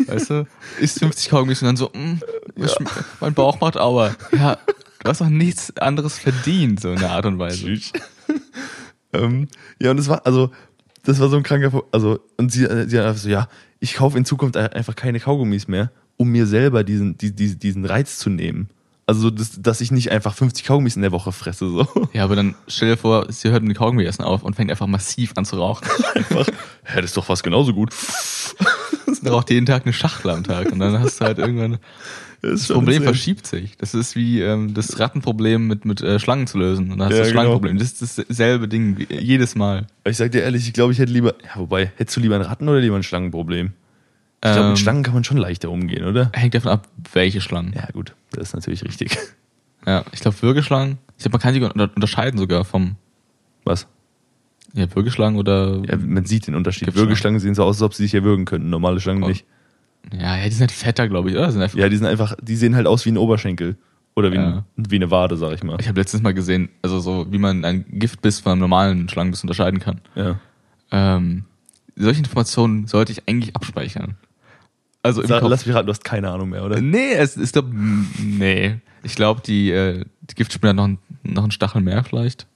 [SPEAKER 1] Weißt du? Isst 50 Kaugummis und dann so, mm, schm- mein Bauch macht Aua. Ja, du hast doch nichts anderes verdient, so in der Art und Weise.
[SPEAKER 2] Ähm, ja, und es war, also, das war so ein kranker, also, und sie, äh, sie hat einfach so, ja, ich kaufe in Zukunft ein- einfach keine Kaugummis mehr, um mir selber diesen, die, die, diesen Reiz zu nehmen. Also, so, dass, ich nicht einfach 50 Kaugummis in der Woche fresse, so.
[SPEAKER 1] Ja, aber dann stell dir vor, sie hört mit Kaugummi essen auf und fängt einfach massiv an zu rauchen.
[SPEAKER 2] Einfach, ja, das ist doch fast genauso gut.
[SPEAKER 1] Sie raucht jeden Tag eine Schachtel am Tag und dann hast du halt irgendwann,
[SPEAKER 2] Das,
[SPEAKER 1] das Problem verschiebt sich. Das ist wie ähm, das Rattenproblem mit, mit äh, Schlangen zu lösen. Und dann hast du
[SPEAKER 2] Ja,
[SPEAKER 1] das
[SPEAKER 2] genau.
[SPEAKER 1] Schlangenproblem. Das ist dasselbe Ding wie, jedes Mal.
[SPEAKER 2] Ich sag dir ehrlich, ich glaube, ich hätte lieber. Ja, wobei, hättest du lieber ein Ratten oder lieber ein Schlangenproblem? Ich glaube,
[SPEAKER 1] Ähm,
[SPEAKER 2] mit Schlangen kann man schon leichter umgehen, oder?
[SPEAKER 1] Hängt davon ab, welche Schlangen. Ja,
[SPEAKER 2] Ja, gut, das ist natürlich richtig.
[SPEAKER 1] ich glaube Würgeschlangen. Ich glaube, man kann unter unterscheiden sogar vom
[SPEAKER 2] Was?
[SPEAKER 1] Ja, Würgeschlangen oder
[SPEAKER 2] Ja, man sieht den Unterschied. Würgeschlangen sehen so aus, als ob sie sich erwürgen könnten. Normale Schlangen
[SPEAKER 1] Oh.
[SPEAKER 2] nicht.
[SPEAKER 1] ja, ja, die sind halt fetter, glaube ich, oder? Sind
[SPEAKER 2] Ja, die sind einfach, die sehen halt aus wie ein Oberschenkel. Oder wie,
[SPEAKER 1] Ja.
[SPEAKER 2] ein, wie eine Wade, sag ich mal.
[SPEAKER 1] Ich habe letztens mal gesehen, also so wie man ein Giftbiss von einem normalen Schlangenbiss unterscheiden kann.
[SPEAKER 2] Ja.
[SPEAKER 1] Ähm, solche Informationen sollte ich eigentlich abspeichern. Also im
[SPEAKER 2] Sag,
[SPEAKER 1] Kopf.
[SPEAKER 2] lass mich raten, du hast keine Ahnung mehr, oder?
[SPEAKER 1] Nee, es ist doch. Nee. Ich glaube, die, äh, die Giftspinne hat noch, ein, noch einen Stachel mehr vielleicht.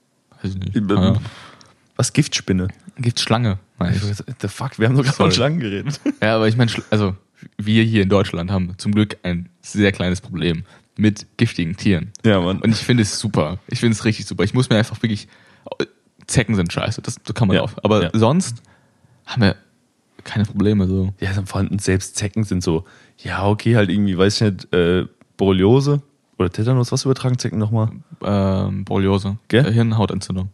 [SPEAKER 1] Weiß ich nicht.
[SPEAKER 2] Ähm,
[SPEAKER 1] Ah,
[SPEAKER 2] Was, Giftspinne?
[SPEAKER 1] Giftschlange, ich.
[SPEAKER 2] The fuck, wir haben doch gerade von. Schlangen geredet.
[SPEAKER 1] Ja, aber ich meine, also wir hier in Deutschland haben zum Glück ein sehr kleines Problem mit giftigen Tieren.
[SPEAKER 2] Ja, Mann.
[SPEAKER 1] Und ich finde es super. Ich finde es richtig super. Ich muss mir einfach wirklich. Zecken sind scheiße, das, das kann man
[SPEAKER 2] Ja.
[SPEAKER 1] auf. Aber
[SPEAKER 2] Ja.
[SPEAKER 1] sonst haben wir keine Probleme so.
[SPEAKER 2] Ja, vor allem selbst Zecken sind so, ja, okay, halt irgendwie, weiß ich nicht, äh, Borreliose oder Tetanus, was übertragen Zecken nochmal?
[SPEAKER 1] Ähm, Borreliose.
[SPEAKER 2] Gell?
[SPEAKER 1] Äh, Hirnhautentzündung.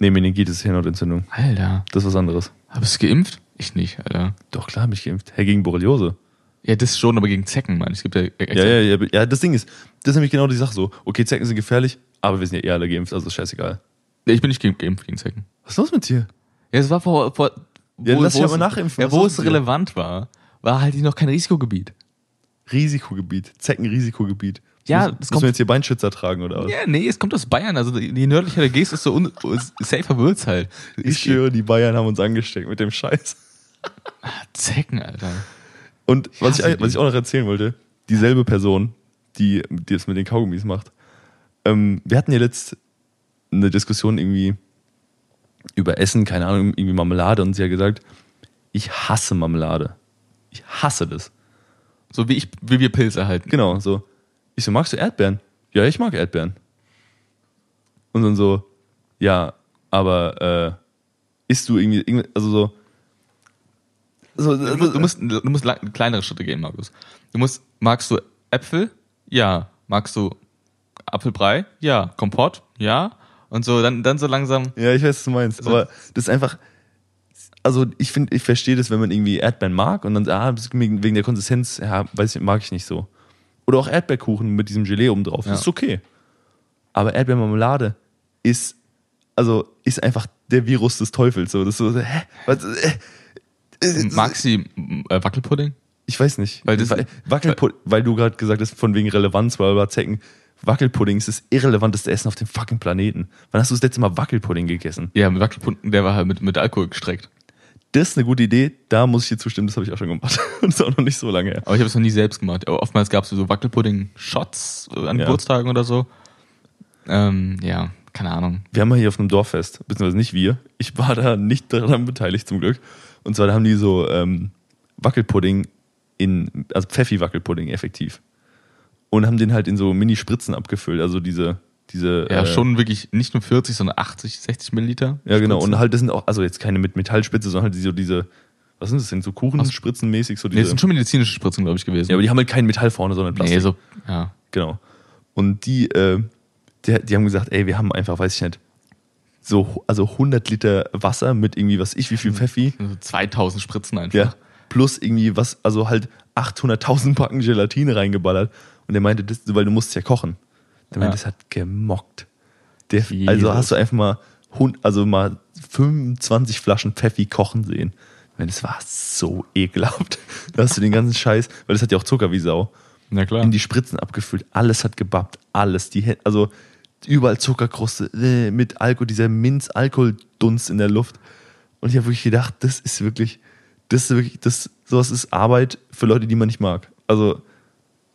[SPEAKER 2] Nee, Meningitis ist Hirnhautentzündung.
[SPEAKER 1] Alter.
[SPEAKER 2] Das ist was anderes.
[SPEAKER 1] Habest du geimpft? Ich nicht, Alter.
[SPEAKER 2] Doch, klar, hab ich geimpft. Hey, gegen Borreliose.
[SPEAKER 1] Ja, das schon, aber gegen Zecken, Mann. Es gibt ja
[SPEAKER 2] Ja, ja, ja, ja, das Ding ist, das ist nämlich genau die Sache so. Okay, Zecken sind gefährlich, aber wir sind ja eh alle geimpft, also ist scheißegal.
[SPEAKER 1] Nee, Ich bin nicht geimpft gegen Zecken.
[SPEAKER 2] Was ist los mit dir?
[SPEAKER 1] Ja, es war vor, vor
[SPEAKER 2] Ja, lass dich aber nachimpfen.
[SPEAKER 1] Ja, wo es relevant war, war halt noch kein Risikogebiet.
[SPEAKER 2] Risikogebiet, Zeckenrisikogebiet.
[SPEAKER 1] Ja,
[SPEAKER 2] Muss,
[SPEAKER 1] das
[SPEAKER 2] müssen
[SPEAKER 1] kommt-
[SPEAKER 2] wir jetzt hier Beinschützer tragen oder was?
[SPEAKER 1] Ja, nee, es kommt aus Bayern. Also je nördlicher du gehst, desto un safer wird's halt.
[SPEAKER 2] Ich schwöre, die Bayern haben uns angesteckt mit dem Scheiß.
[SPEAKER 1] Zecken, Alter.
[SPEAKER 2] Und was ich, was ich auch noch erzählen wollte, dieselbe Person, die, die das mit den Kaugummis macht. Ähm, wir hatten ja letzt eine Diskussion irgendwie über Essen, keine Ahnung, irgendwie Marmelade und sie hat gesagt, ich hasse Marmelade. Ich hasse das.
[SPEAKER 1] So wie ich, wie wir Pilze halten.
[SPEAKER 2] Genau, so. Ich so, magst du Erdbeeren? Ja, ich mag Erdbeeren. Und dann so, ja, aber äh, isst du irgendwie, also so, so
[SPEAKER 1] Du musst, du musst, kleinere Schritte gehen, Markus. Du musst, magst du Äpfel? Ja. Magst du Apfelbrei? Ja. Kompott? Ja. Und so, dann, dann so langsam.
[SPEAKER 2] Ja, ich weiß, was du meinst.
[SPEAKER 1] Also-
[SPEAKER 2] aber das ist einfach. Also, ich finde, ich verstehe das, wenn man irgendwie Erdbeeren mag und dann, ah, wegen der Konsistenz, ja, weiß ich, mag ich nicht so. Oder auch Erdbeerkuchen mit diesem Gelee oben drauf.
[SPEAKER 1] Ja.
[SPEAKER 2] Das ist okay. Aber Erdbeermarmelade ist, also, ist einfach der Virus des Teufels. So, das ist so, hä? Was, äh, äh,
[SPEAKER 1] Magst du äh, Wackelpudding?
[SPEAKER 2] Ich weiß nicht.
[SPEAKER 1] Weil das-
[SPEAKER 2] Wackelpud weil du gerade gesagt hast, von wegen Relevanz, weil wir Zecken. Wackelpudding ist das irrelevanteste Essen auf dem fucking Planeten. Wann hast du das letzte Mal Wackelpudding gegessen?
[SPEAKER 1] Ja, mit Wackelpudding, der war halt mit, mit Alkohol gestreckt.
[SPEAKER 2] Das ist eine gute Idee, da muss ich dir zustimmen, das habe ich auch schon gemacht. Das ist auch noch nicht so lange her.
[SPEAKER 1] Aber ich habe es noch nie selbst gemacht. Aber oftmals gab es so Wackelpudding-Shots an
[SPEAKER 2] Ja.
[SPEAKER 1] Geburtstagen oder so. Ähm, ja, keine Ahnung.
[SPEAKER 2] Wir haben mal hier auf einem Dorffest, beziehungsweise nicht wir, ich war da nicht daran beteiligt zum Glück. Und zwar da haben die so ähm, Wackelpudding in, also Pfeffi-Wackelpudding effektiv. Und haben den halt in so Mini-Spritzen abgefüllt, also diese, diese.
[SPEAKER 1] Ja,
[SPEAKER 2] äh,
[SPEAKER 1] schon wirklich nicht nur 40, sondern 80, 60 Milliliter.
[SPEAKER 2] Ja, genau.
[SPEAKER 1] Spritzen.
[SPEAKER 2] Und halt, das sind auch, also jetzt keine mit Metallspitze, sondern halt so diese, was sind das denn, so Kuchenspritzen-mäßig, so
[SPEAKER 1] Nee, das sind schon medizinische Spritzen, glaube ich, gewesen.
[SPEAKER 2] ja, aber die haben halt kein Metall vorne, sondern Plastik.
[SPEAKER 1] nee, so, ja.
[SPEAKER 2] Genau. Und die, äh, die, die haben gesagt, ey, wir haben einfach, weiß ich nicht, so, also 100 Liter Wasser mit irgendwie, was ich, wie viel Pfeffi,
[SPEAKER 1] So 2000 Spritzen einfach.
[SPEAKER 2] ja, plus irgendwie was, also halt 800.000 Packen Gelatine reingeballert. Und er meinte, das, weil du musst ja kochen. Meinte,
[SPEAKER 1] Ja.
[SPEAKER 2] das hat gemockt. Der, also hast du einfach mal, also mal 25 Flaschen Pfeffi kochen sehen. Ich meine, das war so ekelhaft. Da hast du den ganzen Scheiß, weil das hat ja auch Zucker wie Sau
[SPEAKER 1] Na klar.
[SPEAKER 2] in die Spritzen abgefüllt. Alles hat gebappt. Alles. Die, also überall Zuckerkruste äh, mit Alkohol, dieser Minz-Alkoholdunst in der Luft. Und ich habe wirklich gedacht, das ist wirklich, das ist wirklich, das, sowas ist Arbeit für Leute, die man nicht mag. Also,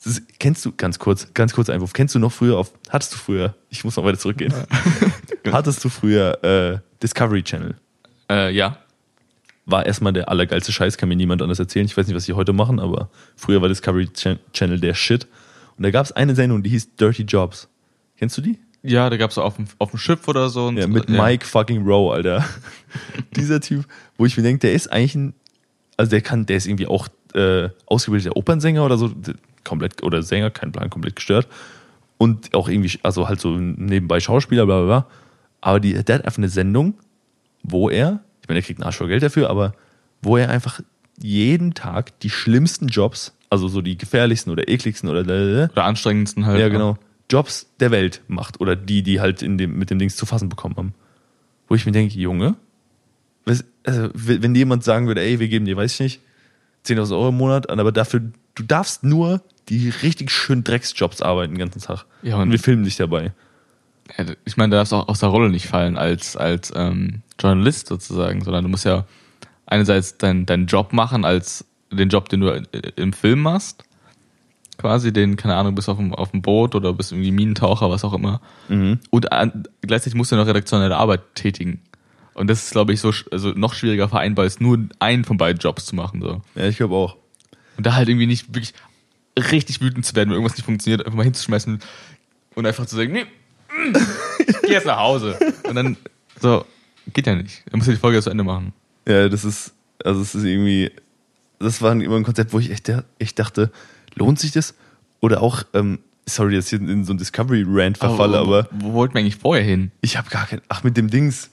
[SPEAKER 2] das kennst du, ganz kurz, ganz kurzer Einwurf, kennst du noch früher auf, hattest du früher, ich muss noch weiter zurückgehen, hattest du früher äh, Discovery Channel?
[SPEAKER 1] äh, ja.
[SPEAKER 2] war erstmal der allergeilste Scheiß, kann mir niemand anders erzählen. Ich weiß nicht, was sie heute machen, aber früher war Discovery Ch- Channel der Shit. Und da gab es eine Sendung, die hieß Dirty Jobs. Kennst du die?
[SPEAKER 1] Ja, da gab es auf dem, auf dem Schiff oder so.
[SPEAKER 2] Ja, mit Mike fucking Rowe, Alter. Dieser Typ, wo ich mir denke, der ist eigentlich ein, also der kann, der ist irgendwie auch äh, ausgebildeter Opernsänger oder so, komplett, oder Sänger, kein Plan, komplett gestört. Und auch irgendwie, also halt so nebenbei Schauspieler, bla bla bla. Aber die, der hat einfach eine Sendung, wo er, ich meine, er kriegt einen Arsch voll Geld dafür, aber wo er einfach jeden Tag die schlimmsten Jobs, also so die gefährlichsten oder ekligsten oder
[SPEAKER 1] Oder anstrengendsten halt.
[SPEAKER 2] ja, genau. Jobs der Welt macht oder die, die halt in dem, mit dem Dings zu fassen bekommen haben. Wo ich mir denke, Junge, was, also, wenn jemand sagen würde, ey, wir geben dir, weiß ich nicht, 10.000 Euro im Monat, aber dafür, du darfst nur die richtig schönen Drecksjobs arbeiten den ganzen Tag.
[SPEAKER 1] Ja,
[SPEAKER 2] und,
[SPEAKER 1] und-
[SPEAKER 2] wir filmen dich dabei.
[SPEAKER 1] Ich meine, da darfst du auch aus der Rolle nicht fallen als, als ähm, Journalist sozusagen, sondern du musst ja einerseits deinen deinen Job machen als den Job, den du äh, im Film machst. Quasi den, keine Ahnung, bist auf dem, auf dem Boot oder bist irgendwie Minentaucher, was auch immer. Und an, gleichzeitig musst du noch redaktionelle Arbeit tätigen. Und das ist, glaube ich, so also noch schwieriger vereinbar, als nur einen von beiden Jobs zu machen. So.
[SPEAKER 2] Ja, ich glaube auch.
[SPEAKER 1] Und da halt irgendwie nicht wirklich richtig wütend zu werden, wenn irgendwas nicht funktioniert, einfach mal hinzuschmeißen und einfach zu sagen, nee, ich geh jetzt nach Hause. Und dann so, geht ja nicht. Dann musst du die Folge zu Ende machen.
[SPEAKER 2] Ja, das ist, also es ist irgendwie, das war immer ein Konzept, wo ich echt, echt dachte, lohnt sich das? Oder auch, ähm, sorry, dass ich hier in so ein Discovery-Rant verfalle, aber
[SPEAKER 1] wo, wo wollten wir eigentlich vorher hin?
[SPEAKER 2] ich habe gar kein, ach, mit dem Dings,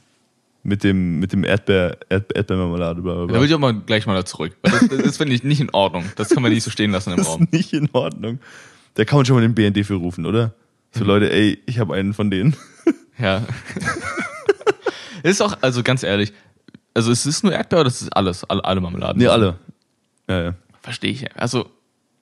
[SPEAKER 2] Mit dem, mit dem Erdbeer, Erdbeer Erdbeermarmelade. Bla, bla,
[SPEAKER 1] Da
[SPEAKER 2] bla.
[SPEAKER 1] will ich auch mal gleich mal da zurück. Das, das finde ich nicht in Ordnung. Das kann man nicht so stehen lassen im
[SPEAKER 2] Das
[SPEAKER 1] Raum.
[SPEAKER 2] ist nicht in Ordnung. Da kann man schon mal den BND für rufen, oder? So, Leute, ey, ich habe einen von denen.
[SPEAKER 1] Ja. ist auch, also ganz ehrlich, also es ist nur Erdbeer oder das ist alles, alle, alle Marmeladen?
[SPEAKER 2] Nee, alle. Ja, ja.
[SPEAKER 1] Verstehe ich. ja. Also,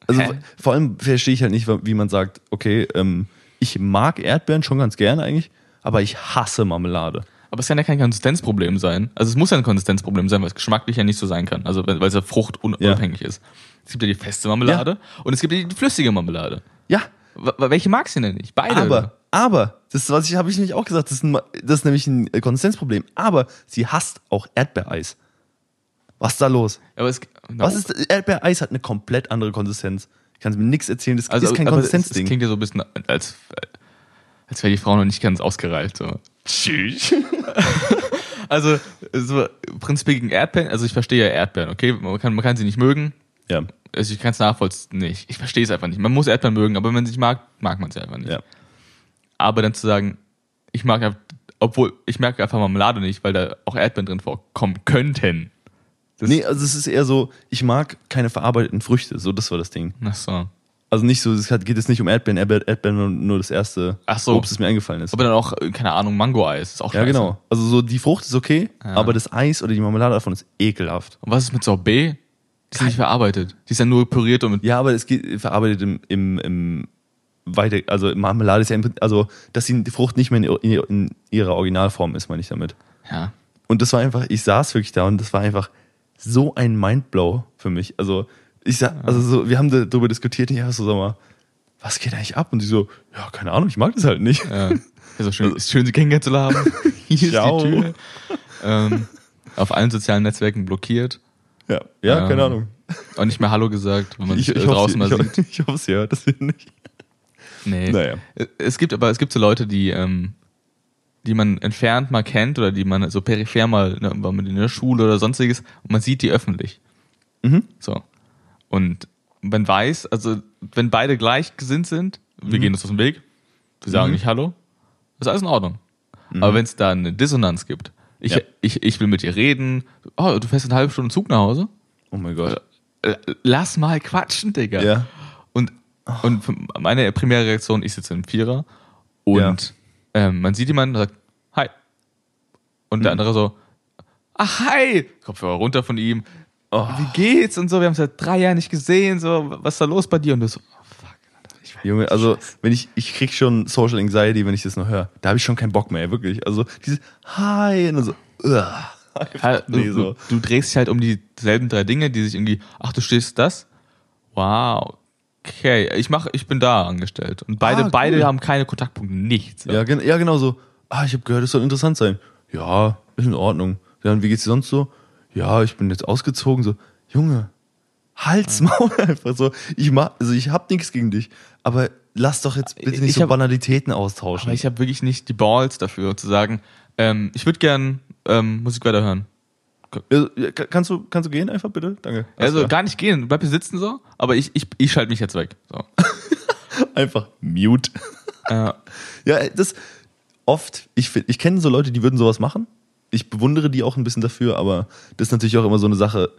[SPEAKER 2] Also
[SPEAKER 1] Hä?
[SPEAKER 2] vor allem verstehe ich halt nicht, wie man sagt, okay, ähm, ich mag Erdbeeren schon ganz gerne eigentlich, aber ich hasse Marmelade.
[SPEAKER 1] Aber es kann ja kein Konsistenzproblem sein. Also es muss ja ein Konsistenzproblem sein, weil es geschmacklich ja nicht so sein kann. Also weil es ja fruchtunabhängig ist. Es gibt ja die feste Marmelade und es gibt ja die flüssige Marmelade.
[SPEAKER 2] Ja,
[SPEAKER 1] W welche magst du denn nicht? Beide.
[SPEAKER 2] aber, aber, das ist, was ich, habe ich nämlich auch gesagt, das ist, ein, das ist nämlich ein äh, Konsistenzproblem, aber sie hasst auch Erdbeereis. Was ist da los?
[SPEAKER 1] Aber es,
[SPEAKER 2] Was ist, Erdbeereis hat eine komplett andere Konsistenz. Ich kann mir nichts erzählen, das
[SPEAKER 1] also,
[SPEAKER 2] ist kein Konsistenzding.
[SPEAKER 1] klingt ja so ein bisschen, als, als wäre die Frau noch nicht ganz ausgereift. So.
[SPEAKER 2] Tschüss.
[SPEAKER 1] Also, so prinzipiell gegen Erdbeeren, also ich verstehe ja Erdbeeren, okay? Man kann, man kann sie nicht mögen.
[SPEAKER 2] Ja,
[SPEAKER 1] Also ich kann es nachvollziehen. nicht. Ich verstehe es einfach nicht. Man muss Erdbeeren mögen, aber wenn man sie nicht mag, mag man sie einfach nicht.
[SPEAKER 2] ja.
[SPEAKER 1] Aber dann zu sagen, ich mag einfach, obwohl ich merke einfach Marmelade nicht, weil da auch Erdbeeren drin vorkommen könnten. Das,
[SPEAKER 2] Nee, also es ist eher so, ich mag keine verarbeiteten Früchte, so das war das Ding.
[SPEAKER 1] Ach so.
[SPEAKER 2] Also nicht so, es geht jetzt nicht um Erdbeeren, Erdbeeren, Erdbeeren nur, nur das erste
[SPEAKER 1] Ach so.
[SPEAKER 2] Obst, das mir eingefallen ist.
[SPEAKER 1] Aber dann auch, äh, keine Ahnung, Mango-Eis ist auch
[SPEAKER 2] ja,
[SPEAKER 1] scheiße.
[SPEAKER 2] genau. Also so die Frucht ist okay,
[SPEAKER 1] Ja.
[SPEAKER 2] aber das Eis oder die Marmelade davon ist ekelhaft.
[SPEAKER 1] Und was ist mit Sorbet? Die ist nicht verarbeitet. Die ist ja nur püriert und mit.
[SPEAKER 2] Ja, aber es geht verarbeitet im, im, im weiter, also Marmelade ist ja im, Prin- also dass die Frucht nicht mehr in, ihr- in ihrer Originalform ist, meine ich damit.
[SPEAKER 1] Ja.
[SPEAKER 2] Und das war einfach, ich saß wirklich da und das war einfach so ein Mindblow für mich. Also ich sa also so, wir haben da- darüber diskutiert, ja, so sag mal, was geht eigentlich ab? Und die so, ja, keine Ahnung, ich mag das halt nicht.
[SPEAKER 1] Ja. Also schön, ist schön, Sie kennengelernt zu haben. Hier
[SPEAKER 2] Ciao.
[SPEAKER 1] ist die Tür. Ähm, auf allen sozialen Netzwerken blockiert
[SPEAKER 2] Ja, ja,
[SPEAKER 1] Ja.
[SPEAKER 2] keine Ahnung.
[SPEAKER 1] und nicht mehr Hallo gesagt, wenn man
[SPEAKER 2] Ich,
[SPEAKER 1] sich
[SPEAKER 2] ich,
[SPEAKER 1] draußen
[SPEAKER 2] hoffe,
[SPEAKER 1] mal
[SPEAKER 2] ich,
[SPEAKER 1] sieht.
[SPEAKER 2] ich, ich hoffe, sie hört das nicht.
[SPEAKER 1] Nee.
[SPEAKER 2] Naja.
[SPEAKER 1] Es gibt aber, es gibt so Leute, die, ähm, die man entfernt mal kennt oder die man so peripher mal, ne, war man in der Schule oder sonstiges und man sieht die öffentlich.
[SPEAKER 2] Mhm.
[SPEAKER 1] So. Und man weiß, also wenn beide gleich gesinnt sind, wir
[SPEAKER 2] Mhm.
[SPEAKER 1] gehen uns aus dem Weg, wir sagen nicht Hallo, ist alles in Ordnung. Aber wenn es da eine Dissonanz gibt, ich,
[SPEAKER 2] Mhm. Ja.
[SPEAKER 1] ich, ich will mit dir reden, oh, du fährst eine halbe Stunde Zug nach Hause,
[SPEAKER 2] Oh mein Gott.
[SPEAKER 1] Äh, lass mal quatschen, Digga.
[SPEAKER 2] Ja.
[SPEAKER 1] Und, und meine primäre Reaktion, ich sitze im Vierer und ähm, man sieht jemanden und sagt, hi. Und
[SPEAKER 2] Mhm.
[SPEAKER 1] der andere so, ach, hi. Kopfhörer runter von ihm.
[SPEAKER 2] Oh.
[SPEAKER 1] Wie geht's? Und so, wir haben es seit drei Jahren nicht gesehen, so, was ist da los bei dir? Und du so, oh, fuck. Alter, Ich weiß
[SPEAKER 2] Junge, also wenn ich, ich krieg schon Social Anxiety, wenn ich das noch höre. Da habe ich schon keinen Bock mehr, wirklich. Also dieses Hi und so, uah.
[SPEAKER 1] Ja,
[SPEAKER 2] nee,
[SPEAKER 1] du,
[SPEAKER 2] so.
[SPEAKER 1] du, drehst dich halt um dieselben drei Dinge, die sich irgendwie, ach, du stehst das? Wow. Okay, ich mach, ich bin da angestellt. Und beide,
[SPEAKER 2] Ah, cool.
[SPEAKER 1] beide haben keine Kontaktpunkte, nichts.
[SPEAKER 2] Ja, ja, genau so. Ah, ich habe gehört, es soll interessant sein. Ja, ist in Ordnung. Ja, und wie geht's dir sonst so? Ja, ich bin jetzt ausgezogen. So, Junge, Hals, Maul einfach so. Ich mach, also ich hab nichts gegen dich, aber lass doch jetzt bitte nicht
[SPEAKER 1] Ich
[SPEAKER 2] so
[SPEAKER 1] hab-
[SPEAKER 2] Banalitäten
[SPEAKER 1] Aber
[SPEAKER 2] austauschen.
[SPEAKER 1] ich habe wirklich nicht die Balls dafür, zu sagen, ähm, ich würde gern ähm, Musik weiterhören.
[SPEAKER 2] Ja, ja, ka- kannst du, kannst du gehen einfach bitte? Danke.
[SPEAKER 1] Also
[SPEAKER 2] klar.
[SPEAKER 1] gar nicht gehen, bleib hier sitzen so, aber ich, ich, ich schalte mich jetzt weg. So.
[SPEAKER 2] einfach mute.
[SPEAKER 1] äh,
[SPEAKER 2] Ja, das oft, ich, ich kenne so Leute, die würden sowas machen. Ich bewundere die auch ein bisschen dafür, aber das ist natürlich auch immer so eine Sache,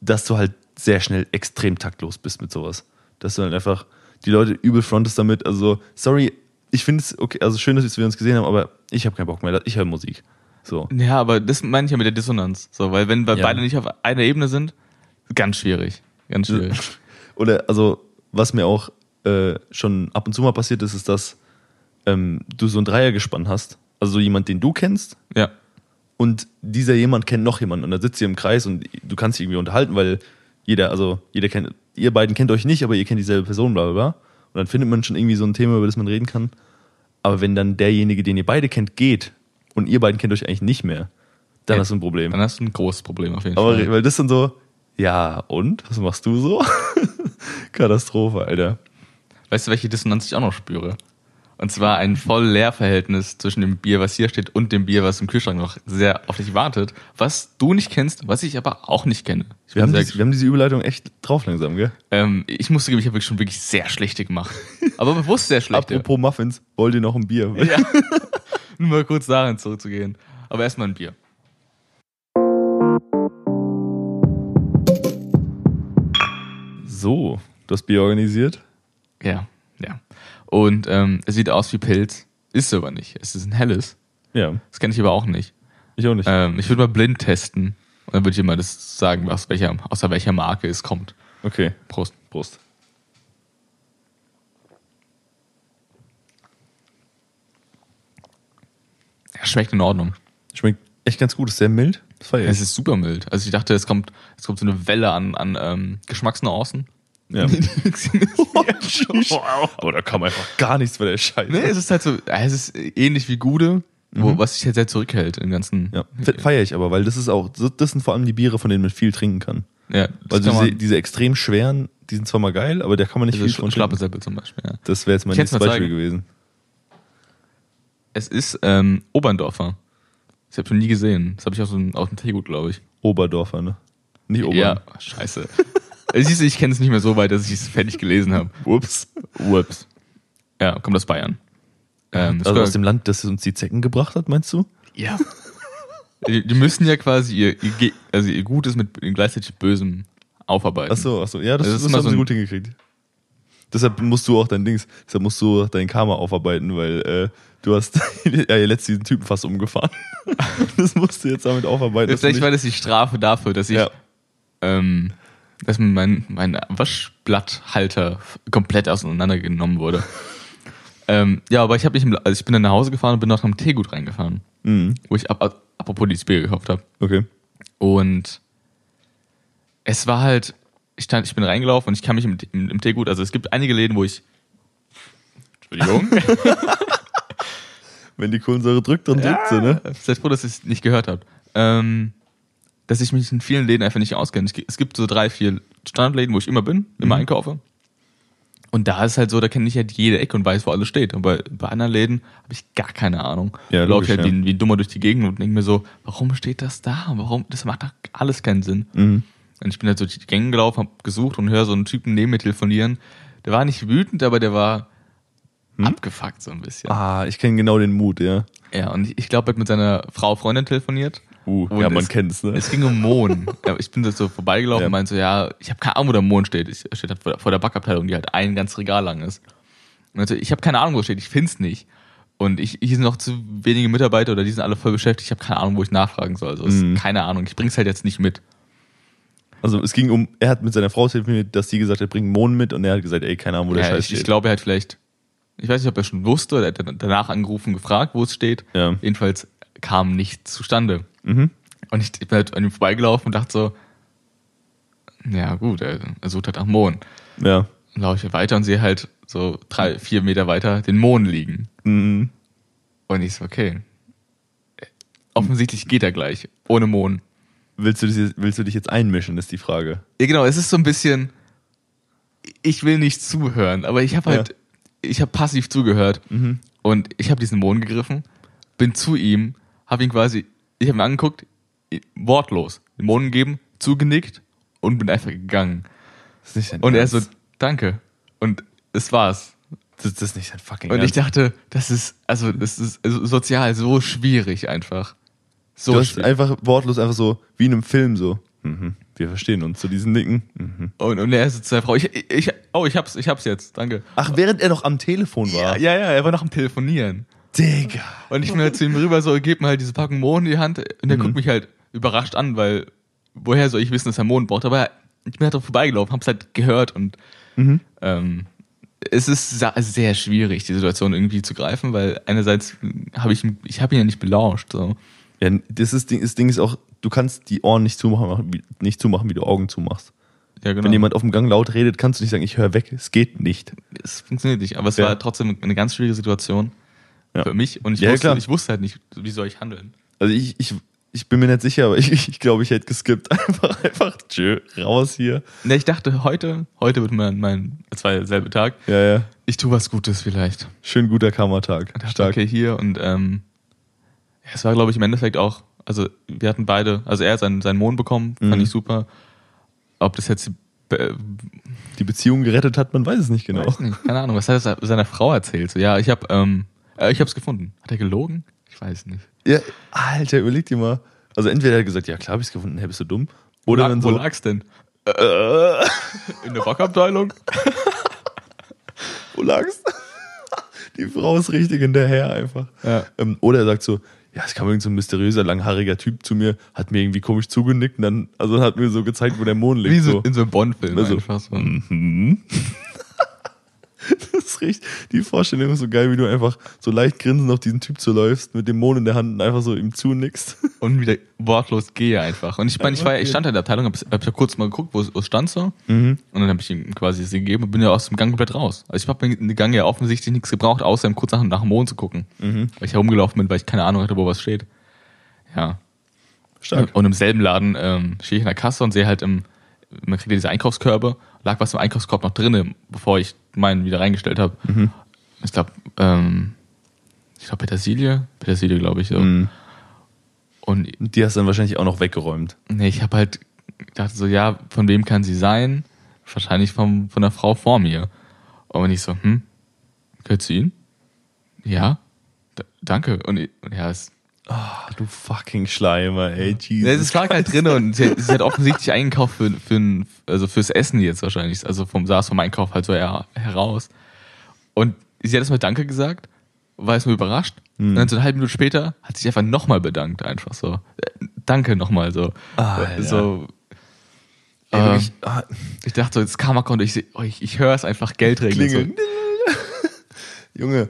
[SPEAKER 2] dass du halt sehr schnell extrem taktlos bist mit sowas. Dass du halt einfach die Leute übel frontest damit. Also, sorry, ich finde es okay, also schön, dass wir uns gesehen haben, aber ich habe keinen Bock mehr. Ich höre Musik. So.
[SPEAKER 1] ja, aber das meine ich ja mit der Dissonanz. So, weil wenn wir
[SPEAKER 2] Ja.
[SPEAKER 1] beide nicht auf einer Ebene sind, ganz schwierig. Ganz schwierig.
[SPEAKER 2] Oder, also, was mir auch äh, schon ab und zu mal passiert ist, ist, dass ähm, du so ein Dreiergespann hast. Also so jemand, den du kennst,
[SPEAKER 1] ja.
[SPEAKER 2] Und dieser jemand kennt noch jemanden und da sitzt ihr im Kreis und du kannst dich irgendwie unterhalten, weil jeder, also jeder kennt, ihr beiden kennt euch nicht, aber ihr kennt dieselbe Person, bla bla bla. Und dann findet man schon irgendwie so ein Thema, über das man reden kann. Aber wenn dann derjenige, den ihr beide kennt, geht und ihr beiden kennt euch eigentlich nicht mehr, dann
[SPEAKER 1] Ja,
[SPEAKER 2] hast du ein Problem.
[SPEAKER 1] Dann hast du ein großes Problem auf jeden
[SPEAKER 2] Aber
[SPEAKER 1] Fall.
[SPEAKER 2] weil das dann so, ja, und? Was machst du so? Katastrophe, Alter.
[SPEAKER 1] Weißt du, welche Dissonanz ich auch noch spüre? Und zwar ein voll Leerverhältnis zwischen dem Bier, was hier steht, und dem Bier, was im Kühlschrank noch sehr auf dich wartet, was du nicht kennst, was ich aber auch nicht kenne.
[SPEAKER 2] Wir haben, diese, wir haben, diese Überleitung echt drauf langsam, gell?
[SPEAKER 1] Ähm, ich musste geben, ich habe schon wirklich sehr schlechte gemacht. Aber bewusst sehr schlechte.
[SPEAKER 2] Apropos Muffins, wollt ihr noch ein Bier?
[SPEAKER 1] ja. Nur mal kurz darin zurückzugehen. Aber erstmal ein Bier.
[SPEAKER 2] So, das Bier organisiert?
[SPEAKER 1] Ja, ja. Und ähm, es sieht aus wie Pilz, ist es aber nicht. Es ist ein helles.
[SPEAKER 2] Ja,
[SPEAKER 1] Das kenne ich aber auch nicht.
[SPEAKER 2] ich auch nicht.
[SPEAKER 1] Ähm, ich würde mal blind testen. Und dann würde ich immer das sagen, aus welcher, außer welcher Marke es kommt.
[SPEAKER 2] Okay,
[SPEAKER 1] Prost.
[SPEAKER 2] Prost.
[SPEAKER 1] Ja, schmeckt in Ordnung.
[SPEAKER 2] Schmeckt echt ganz gut, ist sehr mild. Das feier
[SPEAKER 1] Es
[SPEAKER 2] ich.
[SPEAKER 1] ist super mild. Also ich dachte, es kommt, es kommt so eine Welle an, an ähm, Geschmacksnuancen.
[SPEAKER 2] Ja.
[SPEAKER 1] nee,
[SPEAKER 2] Aber da kam einfach gar nichts bei der Scheiße.
[SPEAKER 1] es ist halt so, es ist ähnlich wie Gude, wo, was sich halt sehr zurückhält im ganzen.
[SPEAKER 2] Ja, feiere ich aber, weil das ist auch, das sind vor allem die Biere, von denen man viel trinken kann.
[SPEAKER 1] ja
[SPEAKER 2] Also diese,
[SPEAKER 1] man,
[SPEAKER 2] diese extrem schweren, die sind zwar mal geil, aber da kann man nicht viel von
[SPEAKER 1] Schlappe
[SPEAKER 2] trinken.
[SPEAKER 1] Seppel zum Beispiel. Ja.
[SPEAKER 2] Das wäre jetzt mein nächstes Beispiel
[SPEAKER 1] zeigen.
[SPEAKER 2] gewesen.
[SPEAKER 1] Es ist ähm, Oberndorfer. Das habe ich noch nie gesehen. Das habe ich aus dem, aus dem Teegut, glaube ich.
[SPEAKER 2] Oberdorfer, ne? Nicht Obern.
[SPEAKER 1] Ja, scheiße. Siehst du, ich kenne es nicht mehr so weit, dass ich es fertig gelesen habe.
[SPEAKER 2] Ups.
[SPEAKER 1] Ups. Ja, kommt aus Bayern. Ähm,
[SPEAKER 2] Also aus dem Land, das uns die Zecken gebracht hat, meinst du?
[SPEAKER 1] Ja. die, die müssen ja quasi ihr, ihr, also ihr Gutes mit gleichzeitig Bösem aufarbeiten.
[SPEAKER 2] Ach so, ach so. Ja, das,
[SPEAKER 1] Also
[SPEAKER 2] das,
[SPEAKER 1] das ist immer
[SPEAKER 2] haben
[SPEAKER 1] so
[SPEAKER 2] sie
[SPEAKER 1] ein-
[SPEAKER 2] gut hingekriegt. Deshalb musst du auch dein Dings, deshalb musst du dein Karma aufarbeiten, weil äh, du hast ja letztens diesen Typen fast umgefahren. das musst du jetzt damit aufarbeiten.
[SPEAKER 1] Vielleicht war das die Strafe dafür, dass ich,
[SPEAKER 2] Ja.
[SPEAKER 1] ähm, dass mein, mein Waschblatthalter komplett auseinandergenommen wurde. ähm, ja, aber ich habe mich, im- also ich bin dann nach Hause gefahren und bin noch am Teegut reingefahren,
[SPEAKER 2] Mhm.
[SPEAKER 1] wo ich ab, ab, apropos dieses Bier gekauft habe.
[SPEAKER 2] Okay.
[SPEAKER 1] Und es war halt, ich, stand, ich bin reingelaufen und ich kann mich im, im, im Teegut, also es gibt einige Läden, wo ich. Entschuldigung.
[SPEAKER 2] Wenn die Kohlensäure drückt, dann drückt sie, ne?
[SPEAKER 1] Seid froh, dass ihr es nicht gehört habt. Ähm, dass ich mich in vielen Läden einfach nicht auskenne. Es gibt- Es gibt so drei, vier Standardläden, wo ich immer bin, immer
[SPEAKER 2] Mhm.
[SPEAKER 1] einkaufe. Und da ist halt so, da kenne ich halt jede Ecke und weiß, wo alles steht. Und bei, bei anderen Läden habe ich gar keine Ahnung.
[SPEAKER 2] Ja,
[SPEAKER 1] laufe ich halt
[SPEAKER 2] ja.
[SPEAKER 1] wie, wie Dummer durch die Gegend und denke mir so, warum steht das da? Warum? Das macht doch alles keinen Sinn.
[SPEAKER 2] Mhm.
[SPEAKER 1] Und ich bin halt so durch die Gänge gelaufen, hab gesucht und höre so einen Typen neben mir telefonieren. Der war nicht wütend, aber der war abgefuckt so ein bisschen.
[SPEAKER 2] Hm? Ah, ich kenne genau den Mut, ja.
[SPEAKER 1] Ja, und ich, ich glaube, er hat mit seiner Frau, Freundin telefoniert.
[SPEAKER 2] Uh,
[SPEAKER 1] Und
[SPEAKER 2] ja, man
[SPEAKER 1] es-
[SPEAKER 2] kennt's, ne?
[SPEAKER 1] Es ging um Mohn. Ich bin so vorbeigelaufen
[SPEAKER 2] Ja.
[SPEAKER 1] und meinte so, ja, ich habe keine Ahnung, wo der Mohn steht. Ich er steht halt vor, der Backabteilung, die halt ein ganz Regal lang ist. Und meinte, ich habe keine Ahnung, wo es steht, ich find's nicht. Und ich, hier sind noch zu wenige Mitarbeiter oder die sind alle voll beschäftigt. Ich habe keine Ahnung, wo ich nachfragen soll. Also, es ist keine Ahnung. Ich bring's halt jetzt nicht mit.
[SPEAKER 2] Also es ging um, er hat mit seiner Frau telefoniert, dass sie gesagt hat, bring Mohn mit und er hat gesagt, ey, keine Ahnung, wo der
[SPEAKER 1] Ja,
[SPEAKER 2] Scheiß
[SPEAKER 1] ich,
[SPEAKER 2] steht.
[SPEAKER 1] ich glaube, er hat vielleicht, ich weiß nicht, ob er schon wusste, oder er hat danach angerufen, gefragt, wo es steht.
[SPEAKER 2] Ja.
[SPEAKER 1] Jedenfalls kam nichts zustande.
[SPEAKER 2] Mhm.
[SPEAKER 1] Und ich, ich bin halt an ihm vorbeigelaufen und dachte so, ja gut, er, er sucht halt nach Mohn.
[SPEAKER 2] Ja.
[SPEAKER 1] Dann laufe ich weiter und sehe halt so drei, vier Meter weiter den Mohn liegen.
[SPEAKER 2] Mhm.
[SPEAKER 1] Und ich so, okay. Offensichtlich geht er gleich, ohne Mohn.
[SPEAKER 2] Willst, du dich, willst du dich jetzt einmischen, ist die Frage.
[SPEAKER 1] Ja, genau, es ist so ein bisschen, ich will nicht zuhören, aber ich habe halt, ich habe passiv zugehört und ich habe diesen Mohn gegriffen, bin zu ihm, habe ihn quasi, ich habe ihn angeguckt, wortlos, den Mohn gegeben, zugenickt und bin einfach gegangen.
[SPEAKER 2] Das ist nicht dein
[SPEAKER 1] Und er
[SPEAKER 2] Ernst.
[SPEAKER 1] so, danke. Und es war's.
[SPEAKER 2] das, das ist nicht dein fucking
[SPEAKER 1] Und ich
[SPEAKER 2] Ernst.
[SPEAKER 1] dachte, das ist, also, das ist also sozial so schwierig einfach. So
[SPEAKER 2] du hast
[SPEAKER 1] schwierig.
[SPEAKER 2] einfach wortlos einfach so, wie in einem Film so, mhm. wir verstehen uns, zu diesen Nicken. Mhm.
[SPEAKER 1] Und, und er ist zu seiner Frau, ich, ich, oh, ich hab's, ich hab's jetzt, danke.
[SPEAKER 2] Ach, während er noch am Telefon
[SPEAKER 1] Ja,
[SPEAKER 2] war.
[SPEAKER 1] ja, ja, er war noch am Telefonieren.
[SPEAKER 2] Digga.
[SPEAKER 1] Und ich bin halt zu ihm rüber, so, gib mir halt diese Packung Mohn in die Hand. Und er
[SPEAKER 2] Mhm.
[SPEAKER 1] guckt mich halt überrascht an, weil, woher soll ich wissen, dass er Mohn braucht? Aber ich bin halt drauf vorbeigelaufen, hab's halt gehört und,
[SPEAKER 2] Mhm.
[SPEAKER 1] ähm, es ist sehr schwierig, die Situation irgendwie zu greifen, weil einerseits habe ich, ich habe ihn ja nicht belauscht, so.
[SPEAKER 2] Ja, das, ist, das Ding ist auch, du kannst die Ohren nicht zumachen, wie, nicht zumachen, wie du Augen zumachst.
[SPEAKER 1] Ja, genau.
[SPEAKER 2] Wenn jemand auf dem Gang laut redet, kannst du nicht sagen, ich höre weg. Es geht nicht.
[SPEAKER 1] es funktioniert nicht, aber es
[SPEAKER 2] Ja.
[SPEAKER 1] war trotzdem eine ganz schwierige Situation
[SPEAKER 2] Ja.
[SPEAKER 1] für mich und ich,
[SPEAKER 2] Ja,
[SPEAKER 1] wusste,
[SPEAKER 2] klar.
[SPEAKER 1] ich wusste halt nicht, wie soll ich handeln.
[SPEAKER 2] Also ich, ich, ich bin mir nicht sicher, aber ich, ich glaube, ich hätte geskippt. Einfach, einfach, tschö, raus hier.
[SPEAKER 1] Ne, ich dachte, heute, heute wird mein, mein, es war derselbe Tag,
[SPEAKER 2] Ja, ja.
[SPEAKER 1] ich tue was Gutes vielleicht.
[SPEAKER 2] Schön guter.
[SPEAKER 1] Und dachte,
[SPEAKER 2] Stark.
[SPEAKER 1] okay, hier und ähm, ja, es war, glaube ich, im Endeffekt auch, also wir hatten beide, also er hat seinen, seinen Mohn bekommen, fand
[SPEAKER 2] Mhm.
[SPEAKER 1] ich super. Ob das jetzt, äh,
[SPEAKER 2] Die Beziehung gerettet hat, man weiß es nicht genau.
[SPEAKER 1] nicht, keine Ahnung, was hat er seiner Frau erzählt? So, ja, ich habe, ähm, äh, ich habe es gefunden. Hat er gelogen? Ich weiß nicht.
[SPEAKER 2] Ja, Alter, überleg dir mal. Also entweder hat er gesagt, ja klar, hab ich's gefunden, hey, bist du dumm? Oder
[SPEAKER 1] wo,
[SPEAKER 2] dann
[SPEAKER 1] lag, wo
[SPEAKER 2] so,
[SPEAKER 1] lag's denn?
[SPEAKER 2] Äh,
[SPEAKER 1] In der Rockabteilung?
[SPEAKER 2] wo lag's? Die Frau ist richtig hinterher einfach.
[SPEAKER 1] Ja.
[SPEAKER 2] Ähm, oder er sagt so, ja, es kam irgend so ein mysteriöser, langhaariger Typ zu mir, hat mir irgendwie komisch zugenickt und dann, also hat mir so gezeigt, wo der Mond liegt.
[SPEAKER 1] Wie so
[SPEAKER 2] so.
[SPEAKER 1] in so einem Bond-Film
[SPEAKER 2] Also,
[SPEAKER 1] einfach so.
[SPEAKER 2] Mhm. Das ist richtig, die Vorstellung ist so geil, wie du einfach so leicht grinsend auf diesen Typ zuläufst, mit dem Mond in der Hand und einfach so ihm zunickst.
[SPEAKER 1] Und wieder wortlos gehe einfach. Und ich meine, ich, war, ja- ich stand in der Abteilung, hab, hab ja kurz mal geguckt, wo es, wo es stand so. Und dann habe ich ihm quasi sie gegeben und bin ja aus dem Gang komplett raus. Also ich habe in den Gang ja offensichtlich nichts gebraucht, außer ihm kurz nach, nach dem Mond zu gucken. Weil ich herumgelaufen bin, weil ich keine Ahnung hatte, wo was steht. Ja.
[SPEAKER 2] Stark.
[SPEAKER 1] Und im selben Laden ähm, stehe ich in der Kasse und sehe halt im, man kriegt ja diese Einkaufskörbe, lag was im Einkaufskorb noch drinne, bevor ich meinen wieder reingestellt habe. Ich glaube, ähm, ich glaube Petersilie, Petersilie glaube ich so.
[SPEAKER 2] Mhm.
[SPEAKER 1] Und
[SPEAKER 2] Die hast du dann wahrscheinlich auch noch weggeräumt.
[SPEAKER 1] nee, ich habe halt gedacht so, ja, von wem kann sie sein? Wahrscheinlich vom, von der Frau vor mir. Und wenn ich so, hm, gehört zu Ihnen? Ja, danke. Und, ich- und ja, es,
[SPEAKER 2] Ah, du fucking Schleimer, ey, Jesus.
[SPEAKER 1] Ja, es lag halt drin und sie, sie hat offensichtlich eingekauft für, für also fürs Essen jetzt wahrscheinlich. Also vom saß vom Einkauf halt so her, heraus. Und sie hat erstmal Danke gesagt, war erstmal überrascht. Und dann so eine halbe Minute später hat sie sich einfach nochmal bedankt, einfach so. Äh, Danke nochmal so.
[SPEAKER 2] Alter.
[SPEAKER 1] So.
[SPEAKER 2] Ey,
[SPEAKER 1] ähm,
[SPEAKER 2] wirklich, ah,
[SPEAKER 1] Ich dachte so, jetzt Karma-Konto, ich, seh- oh, ich, ich höre es einfach Geld regnen. So.
[SPEAKER 2] Klingeln. Junge,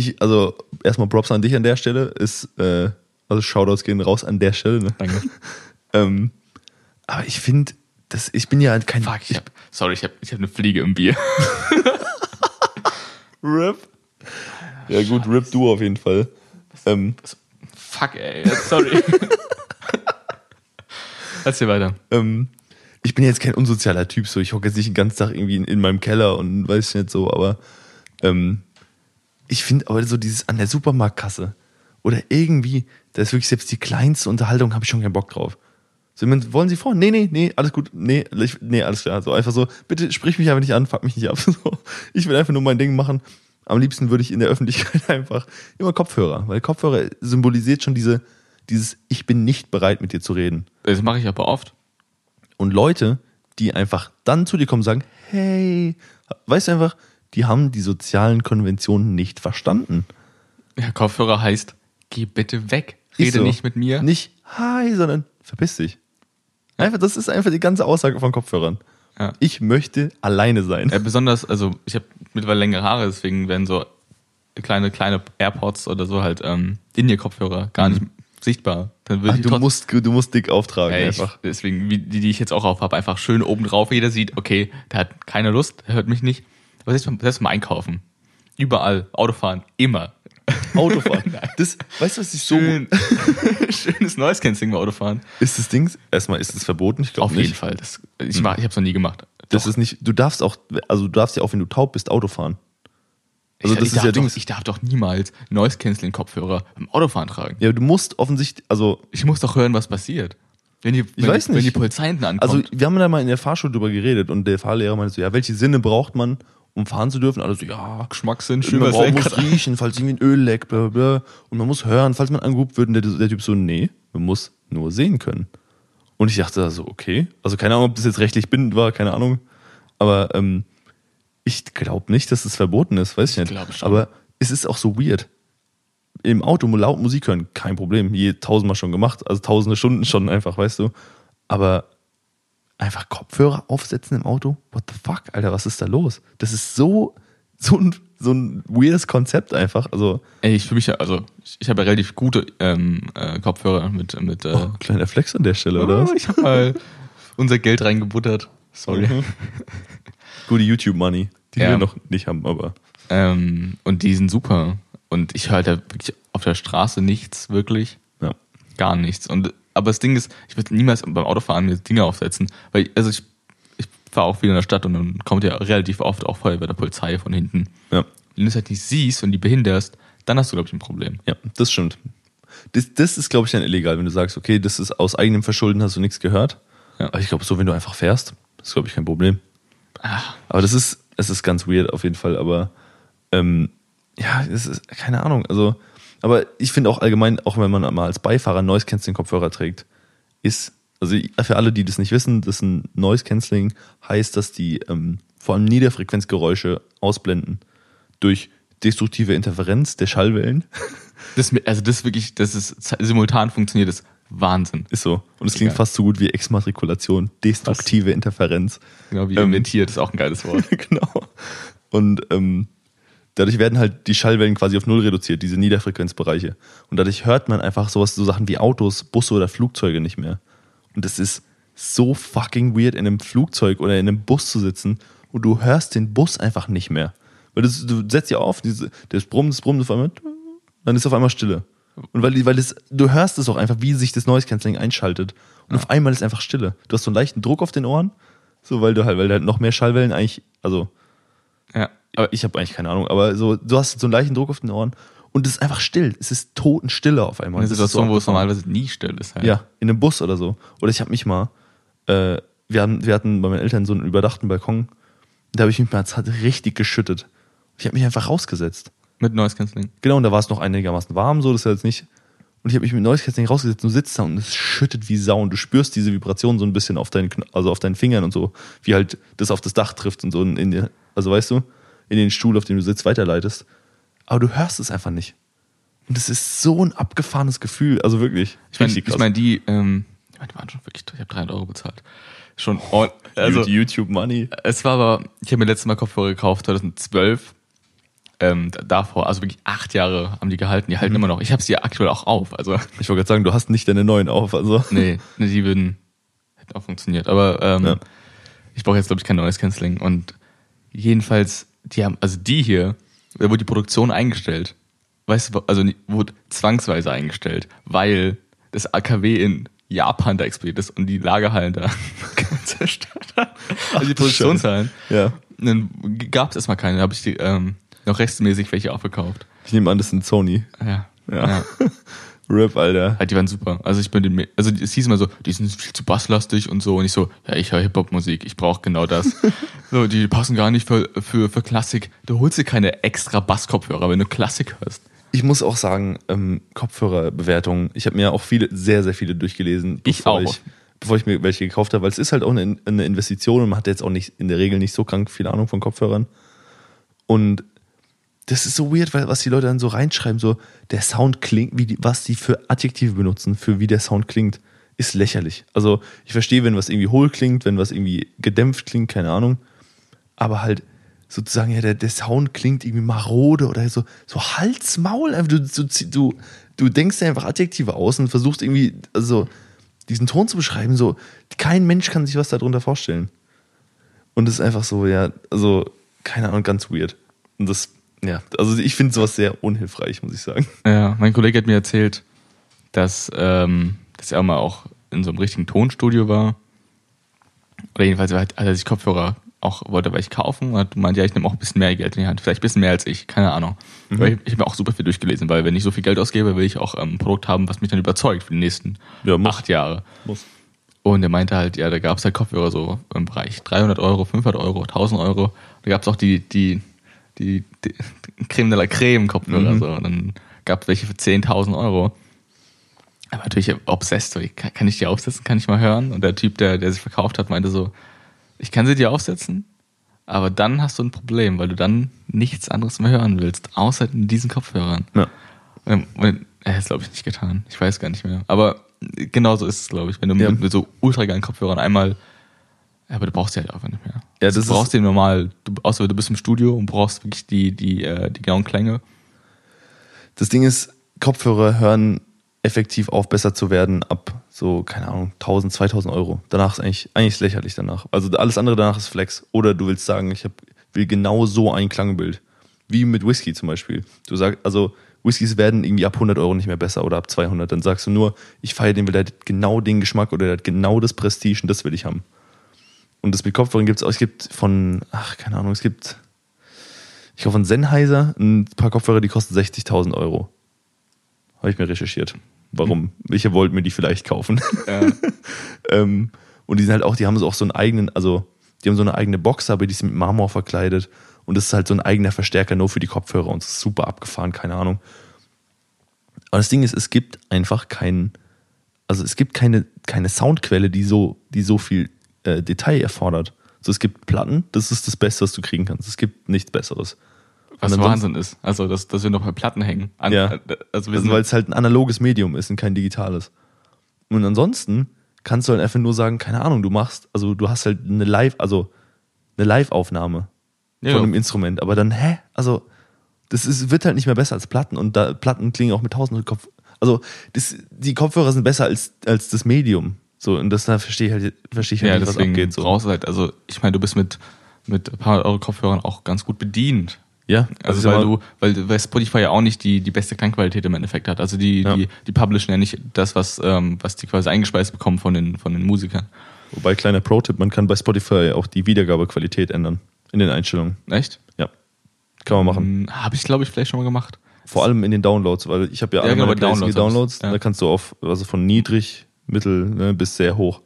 [SPEAKER 2] ich, also erstmal Props an dich an der Stelle, ist, äh, also Shoutouts gehen raus an der Stelle, ne?
[SPEAKER 1] Danke.
[SPEAKER 2] Ähm, aber ich finde, das, ich bin ja halt kein
[SPEAKER 1] Fuck, ich hab, sorry, ich hab, ich hab eine Fliege im Bier.
[SPEAKER 2] Rip. Ja gut, Rip du auf jeden Fall. Ähm,
[SPEAKER 1] Fuck, ey, sorry. Erzähl weiter.
[SPEAKER 2] ähm, ich bin jetzt kein unsozialer Typ, so ich hocke jetzt nicht den ganzen Tag irgendwie in, in meinem Keller und weiß ich nicht so, aber ähm, ich finde aber so dieses an der Supermarktkasse oder irgendwie, da ist wirklich selbst die kleinste Unterhaltung, habe ich schon keinen Bock drauf. So, wollen Sie vor? Nee, nee, nee, alles gut. Nee, nee, alles klar. So einfach so, bitte sprich mich aber nicht an, fuck mich nicht ab. So, ich will einfach nur mein Ding machen. Am liebsten würde ich in der Öffentlichkeit einfach immer Kopfhörer, weil Kopfhörer symbolisiert schon diese, dieses Ich bin nicht bereit, mit dir zu reden.
[SPEAKER 1] Das mache ich aber oft.
[SPEAKER 2] Und Leute, die einfach dann zu dir kommen und sagen, hey, weißt du einfach, die haben die sozialen Konventionen nicht verstanden.
[SPEAKER 1] Ja, Kopfhörer heißt, geh bitte weg. Rede
[SPEAKER 2] so.
[SPEAKER 1] nicht mit mir.
[SPEAKER 2] Nicht hi, sondern verpiss dich. Einfach, das ist einfach die ganze Aussage von Kopfhörern.
[SPEAKER 1] Ja.
[SPEAKER 2] Ich möchte alleine sein.
[SPEAKER 1] Ja, besonders, also ich habe mittlerweile längere Haare, deswegen werden so kleine, kleine AirPods oder so halt ähm, In-Ear-Kopfhörer gar nicht sichtbar. Dann
[SPEAKER 2] Ach,
[SPEAKER 1] ich
[SPEAKER 2] du, musst, du musst dick auftragen
[SPEAKER 1] Ja, ich,
[SPEAKER 2] einfach.
[SPEAKER 1] deswegen, wie die, die ich jetzt auch auf habe, einfach schön oben drauf. Jeder sieht, okay, der hat keine Lust, der hört mich nicht. Aber selbst beim, selbst beim Einkaufen. Überall. Autofahren. Immer.
[SPEAKER 2] Autofahren. Das, weißt du, was ich so.
[SPEAKER 1] Schön, schönes Noise Cancelling beim Autofahren.
[SPEAKER 2] Ist das Ding, erstmal ist es verboten? Ich glaube
[SPEAKER 1] Auf
[SPEAKER 2] nicht.
[SPEAKER 1] jeden Fall. Das, ich mach, ich habe es noch nie gemacht.
[SPEAKER 2] Das ist nicht, du darfst auch, also du darfst ja auch, wenn du taub bist, Auto fahren. Also
[SPEAKER 1] ich,
[SPEAKER 2] das
[SPEAKER 1] ich
[SPEAKER 2] ist ja Dings.
[SPEAKER 1] doch, ich darf doch niemals Noise Cancelling Kopfhörer beim Autofahren tragen.
[SPEAKER 2] Ja, du musst offensichtlich, also
[SPEAKER 1] Ich muss doch hören, was passiert. Wenn die, wenn,
[SPEAKER 2] weiß
[SPEAKER 1] die, wenn
[SPEAKER 2] nicht.
[SPEAKER 1] die Polizei hinten ankommt.
[SPEAKER 2] Also wir haben da mal in der Fahrschule drüber geredet und der Fahrlehrer meinte so, ja, welche Sinne braucht man, um fahren zu dürfen? Alle so, ja,
[SPEAKER 1] Geschmackssinn, schön
[SPEAKER 2] man braucht, muss riechen, falls irgendwie ein Öl leckt, bla, bla. Und man muss hören, falls man angerufen wird. Und der, der Typ so, nee, man muss nur sehen können. Und ich dachte da so, okay. Also keine Ahnung, ob das jetzt rechtlich bindend war, keine Ahnung. Aber ähm, ich glaube nicht, dass es verboten ist, weiß ich nicht.
[SPEAKER 1] glaube schon.
[SPEAKER 2] Aber es ist auch so weird. Im Auto laut Musik hören, kein Problem. Je tausendmal schon gemacht, also tausende Stunden schon einfach, weißt du. Aber einfach Kopfhörer aufsetzen im Auto? What the fuck, Alter, was ist da los? Das ist so, so ein, so ein weirdes Konzept einfach. Also,
[SPEAKER 1] Ey, ich fühle mich ja, also ich, ich habe ja relativ gute ähm, äh, Kopfhörer mit, mit äh,
[SPEAKER 2] oh, kleiner Flex an der Stelle, oder was?
[SPEAKER 1] Ich habe mal unser Geld reingebuttert. Sorry.
[SPEAKER 2] Mhm. Gute YouTube-Money, die
[SPEAKER 1] Ja.
[SPEAKER 2] wir noch nicht haben, aber.
[SPEAKER 1] Ähm, und die sind super. Und ich höre halt da wirklich auf der Straße nichts, wirklich.
[SPEAKER 2] Ja.
[SPEAKER 1] Gar nichts. Und aber das Ding ist, ich würde niemals beim Autofahren mir Dinge aufsetzen. Weil, also ich, ich fahre auch wieder in der Stadt und dann kommt ja relativ oft auch Feuerwehr der Polizei von hinten.
[SPEAKER 2] Ja.
[SPEAKER 1] Wenn du es halt nicht siehst und die behinderst, dann hast du, glaube ich, ein Problem.
[SPEAKER 2] Ja, das stimmt. Das, das ist, glaube ich, dann illegal, wenn du sagst, okay, das ist aus eigenem Verschulden, hast du nichts gehört.
[SPEAKER 1] Ja.
[SPEAKER 2] Aber ich glaube, so, wenn du einfach fährst, ist, glaube ich, kein Problem.
[SPEAKER 1] Ah,
[SPEAKER 2] Aber das ist, es ist ganz weird auf jeden Fall, aber ähm, ja, es ist, keine Ahnung. Also, aber ich finde auch allgemein, auch wenn man mal als Beifahrer Noise Cancelling Kopfhörer trägt, ist Also für alle, die das nicht wissen, das ist ein Noise Cancelling heißt, dass die ähm, vor allem Niederfrequenzgeräusche ausblenden durch destruktive Interferenz der Schallwellen.
[SPEAKER 1] Das, also das wirklich, dass es simultan funktioniert, ist Wahnsinn.
[SPEAKER 2] Ist so. Und es klingt
[SPEAKER 1] Egal.
[SPEAKER 2] fast so gut wie Exmatrikulation, destruktive Interferenz.
[SPEAKER 1] Genau wie
[SPEAKER 2] Ähm,
[SPEAKER 1] inventiert, ist auch ein geiles Wort.
[SPEAKER 2] genau. Und ähm, dadurch werden halt die Schallwellen quasi auf null reduziert, diese Niederfrequenzbereiche. Und dadurch hört man einfach sowas, so Sachen wie Autos, Busse oder Flugzeuge nicht mehr. Und das ist so fucking weird, in einem Flugzeug oder in einem Bus zu sitzen und du hörst den Bus einfach nicht mehr. Weil das, du setzt ja auf, diese, das Brummen, das Brummen, auf einmal, dann ist auf einmal Stille. Und weil, weil das, du hörst es auch einfach, wie sich das Noise Cancelling einschaltet. Und auf einmal ist einfach Stille. Du hast so einen leichten Druck auf den Ohren, so weil du halt, weil du halt noch mehr Schallwellen eigentlich, also
[SPEAKER 1] ja, aber
[SPEAKER 2] ich habe eigentlich keine Ahnung, aber so, du hast so einen leichten Druck auf den Ohren und es ist einfach still. Es ist Totenstille auf einmal.
[SPEAKER 1] eine Situation, wo es normalerweise nie still ist halt.
[SPEAKER 2] Ja, in einem Bus oder so. Oder ich habe mich mal, äh, wir, hatten, wir hatten bei meinen Eltern so einen überdachten Balkon, da habe ich mich mal hat richtig geschüttet. Ich habe mich einfach rausgesetzt.
[SPEAKER 1] Mit Noise Cancelling.
[SPEAKER 2] Genau, und da war es noch einigermaßen warm, so, das ist ja jetzt nicht. Und ich habe mich mit Noise Cancelling rausgesetzt und sitzt da und es schüttet wie Sau und du spürst diese Vibration so ein bisschen auf deinen, also auf deinen Fingern und so, wie halt das auf das Dach trifft und so in, in also weißt du, in den Stuhl, auf dem du sitzt, weiterleitest. Aber du hörst es einfach nicht. Und es ist so ein abgefahrenes Gefühl, also wirklich.
[SPEAKER 1] Ich meine, ich mein, die, ähm, ich mein, die waren schon wirklich, ich habe 300 Euro bezahlt. Schon, all, also,
[SPEAKER 2] YouTube Money.
[SPEAKER 1] es war aber, ich habe mir letztes Mal Kopfhörer gekauft, 2012. Ähm, davor, also wirklich acht Jahre haben die gehalten, die
[SPEAKER 2] Mhm.
[SPEAKER 1] halten immer noch. Ich habe sie aktuell auch auf, also
[SPEAKER 2] Ich wollte gerade sagen, du hast nicht deine neuen auf, also.
[SPEAKER 1] nee, nee die würden, hätten auch funktioniert. Aber ähm,
[SPEAKER 2] Ja.
[SPEAKER 1] ich brauche jetzt, glaube ich, kein neues Canceling. Und jedenfalls, die haben, also die hier, da wurde die Produktion eingestellt. Weißt du, also wurde zwangsweise eingestellt, weil das AKW in Japan da explodiert ist und die Lagerhallen da zerstört haben. Also die
[SPEAKER 2] du
[SPEAKER 1] Produktionshallen.
[SPEAKER 2] Ja.
[SPEAKER 1] Und dann gab es erstmal keine, da habe ich die, ähm, noch rechtsmäßig welche aufgekauft.
[SPEAKER 2] Ich nehme an, das sind Sony.
[SPEAKER 1] Ja.
[SPEAKER 2] Ja.
[SPEAKER 1] ja.
[SPEAKER 2] Rip, Alter.
[SPEAKER 1] Halt, die waren super. Also ich bin den, also es hieß immer so, die sind viel zu basslastig und so. Und ich so, ja, ich höre Hip-Hop-Musik, ich brauche genau das. so, die passen gar nicht für, für, für Klassik. Du holst dir keine extra Basskopfhörer, wenn du Klassik hörst.
[SPEAKER 2] Ich muss auch sagen, ähm, Kopfhörerbewertungen, ich habe mir auch viele, sehr, sehr viele durchgelesen,
[SPEAKER 1] Ich
[SPEAKER 2] bevor
[SPEAKER 1] auch.
[SPEAKER 2] ich, bevor ich mir welche gekauft habe, weil es ist halt auch eine, eine Investition und man hat jetzt auch nicht in der Regel nicht so krank viel Ahnung von Kopfhörern. Und das ist so weird, weil was die Leute dann so reinschreiben, so der Sound klingt, wie die, was die für Adjektive benutzen, für wie der Sound klingt, ist lächerlich. Also ich verstehe, wenn was irgendwie hohl klingt, wenn was irgendwie gedämpft klingt, keine Ahnung. Aber halt sozusagen, ja, der, der Sound klingt irgendwie marode oder so, so Hals, Maul. einfach, Du, du, du, du denkst dir einfach Adjektive aus und versuchst irgendwie, also diesen Ton zu beschreiben, so, kein Mensch kann sich was darunter vorstellen. Und es ist einfach so, ja, also, keine Ahnung, ganz weird. Und das, ja, also ich finde sowas sehr unhilfreich, muss ich sagen.
[SPEAKER 1] Ja, mein Kollege hat mir erzählt, dass, ähm, dass er mal auch in so einem richtigen Tonstudio war. Oder jedenfalls hat er sich Kopfhörer auch wollte weil ich kaufen und hat gemeint, ja, ich nehme auch ein bisschen mehr Geld in die Hand. Vielleicht ein bisschen mehr als ich, keine Ahnung. Aber ich, ich habe mir auch super viel durchgelesen, weil wenn ich so viel Geld ausgebe, will ich auch ähm, ein Produkt haben, was mich dann überzeugt für die nächsten
[SPEAKER 2] Ja,
[SPEAKER 1] acht Jahre.
[SPEAKER 2] Muss.
[SPEAKER 1] Und er meinte halt, ja, da gab es halt Kopfhörer so im Bereich 300 Euro, 500 Euro, 1000 Euro. Da gab es auch die, die, die, die Creme de la Creme Kopfhörer.
[SPEAKER 2] Mhm.
[SPEAKER 1] So. Und dann gab es welche für 10.000 Euro. Aber natürlich obsessed. So, kann, kann ich die aufsetzen? Kann ich mal hören? Und der Typ, der, der sich verkauft hat, meinte so, ich kann sie dir aufsetzen, aber dann hast du ein Problem, weil du dann nichts anderes mehr hören willst, außer in diesen Kopfhörern.
[SPEAKER 2] Ja.
[SPEAKER 1] Ähm, und Er hat es, glaube ich, nicht getan. Ich weiß gar nicht mehr. Aber genau so ist es, glaube ich. Wenn du
[SPEAKER 2] Ja.
[SPEAKER 1] mit, mit so ultra geilen Kopfhörern einmal. Ja, aber du brauchst die halt einfach nicht mehr.
[SPEAKER 2] Ja,
[SPEAKER 1] Also
[SPEAKER 2] das
[SPEAKER 1] du brauchst die normal, du, außer du bist im Studio und brauchst wirklich die, die, äh, die genauen Klänge.
[SPEAKER 2] Das Ding ist, Kopfhörer hören effektiv auf, besser zu werden ab so, keine Ahnung, 1000, 2000 Euro. Danach ist eigentlich, eigentlich ist lächerlich danach. Also alles andere danach ist Flex. Oder du willst sagen, ich hab, will genau so ein Klangbild. Wie mit Whisky zum Beispiel. Du sagst, also Whiskys werden irgendwie ab 100 Euro nicht mehr besser oder ab 200. Dann sagst du nur, ich feiere den, weil der hat genau den Geschmack oder der hat genau das Prestige und das will ich haben. Und das mit Kopfhörern gibt es auch. Es gibt von, ach, keine Ahnung, es gibt, ich glaube von Sennheiser ein paar Kopfhörer, die kosten 60.000 Euro. Habe ich mir recherchiert. Warum? Welche wollten mir die vielleicht kaufen?
[SPEAKER 1] Ja.
[SPEAKER 2] ähm, und die sind halt auch, die haben so auch so einen eigenen, also die haben so eine eigene Box, aber die ist mit Marmor verkleidet. Und das ist halt so ein eigener Verstärker nur für die Kopfhörer und es ist super abgefahren, keine Ahnung. Aber das Ding ist, es gibt einfach keinen, also es gibt keine, keine Soundquelle, die so, die so viel äh, Detail erfordert. So, es gibt Platten, das ist das Beste, was du kriegen kannst. Es gibt nichts Besseres.
[SPEAKER 1] Was Wahnsinn ist. Also, dass, dass wir noch bei Platten hängen. An,
[SPEAKER 2] Ja.
[SPEAKER 1] Also,
[SPEAKER 2] Also, weil es halt ein analoges Medium ist und kein digitales. Und ansonsten kannst du halt einfach nur sagen, keine Ahnung, du machst, also du hast halt eine Live, also eine Live-Aufnahme
[SPEAKER 1] Ja,
[SPEAKER 2] von
[SPEAKER 1] ja.
[SPEAKER 2] einem Instrument. Aber dann, hä? Also, das ist, wird halt nicht mehr besser als Platten und da, Platten klingen auch mit tausend Kopf. Also, das, die Kopfhörer sind besser als, als das Medium. So, und das da verstehe ich halt, verstehe ich halt
[SPEAKER 1] ja,
[SPEAKER 2] nicht, was
[SPEAKER 1] deswegen
[SPEAKER 2] abgeht. So.
[SPEAKER 1] brauchst halt, also ich meine, du bist mit, mit ein paar Euro Kopfhörern auch ganz gut bedient.
[SPEAKER 2] Ja,
[SPEAKER 1] Also
[SPEAKER 2] sag
[SPEAKER 1] weil du, weil, weil Spotify ja auch nicht die, die beste Klangqualität im Endeffekt hat. Also die,
[SPEAKER 2] Ja.
[SPEAKER 1] die, die publishen ja nicht das, was, ähm, was die quasi eingespeist bekommen von den, von den Musikern.
[SPEAKER 2] Wobei, kleiner Pro-Tipp, man kann bei Spotify auch die Wiedergabequalität ändern. In den Einstellungen.
[SPEAKER 1] Echt?
[SPEAKER 2] Ja. Kann man machen.
[SPEAKER 1] Hm, Habe ich, glaube ich, vielleicht schon mal gemacht.
[SPEAKER 2] Vor allem in den Downloads, weil ich habe ja
[SPEAKER 1] Ja,
[SPEAKER 2] alle
[SPEAKER 1] genau,
[SPEAKER 2] meine Downloads,
[SPEAKER 1] Downloads ja.
[SPEAKER 2] da kannst du auf, also von niedrig, mittel ne, bis sehr hoch.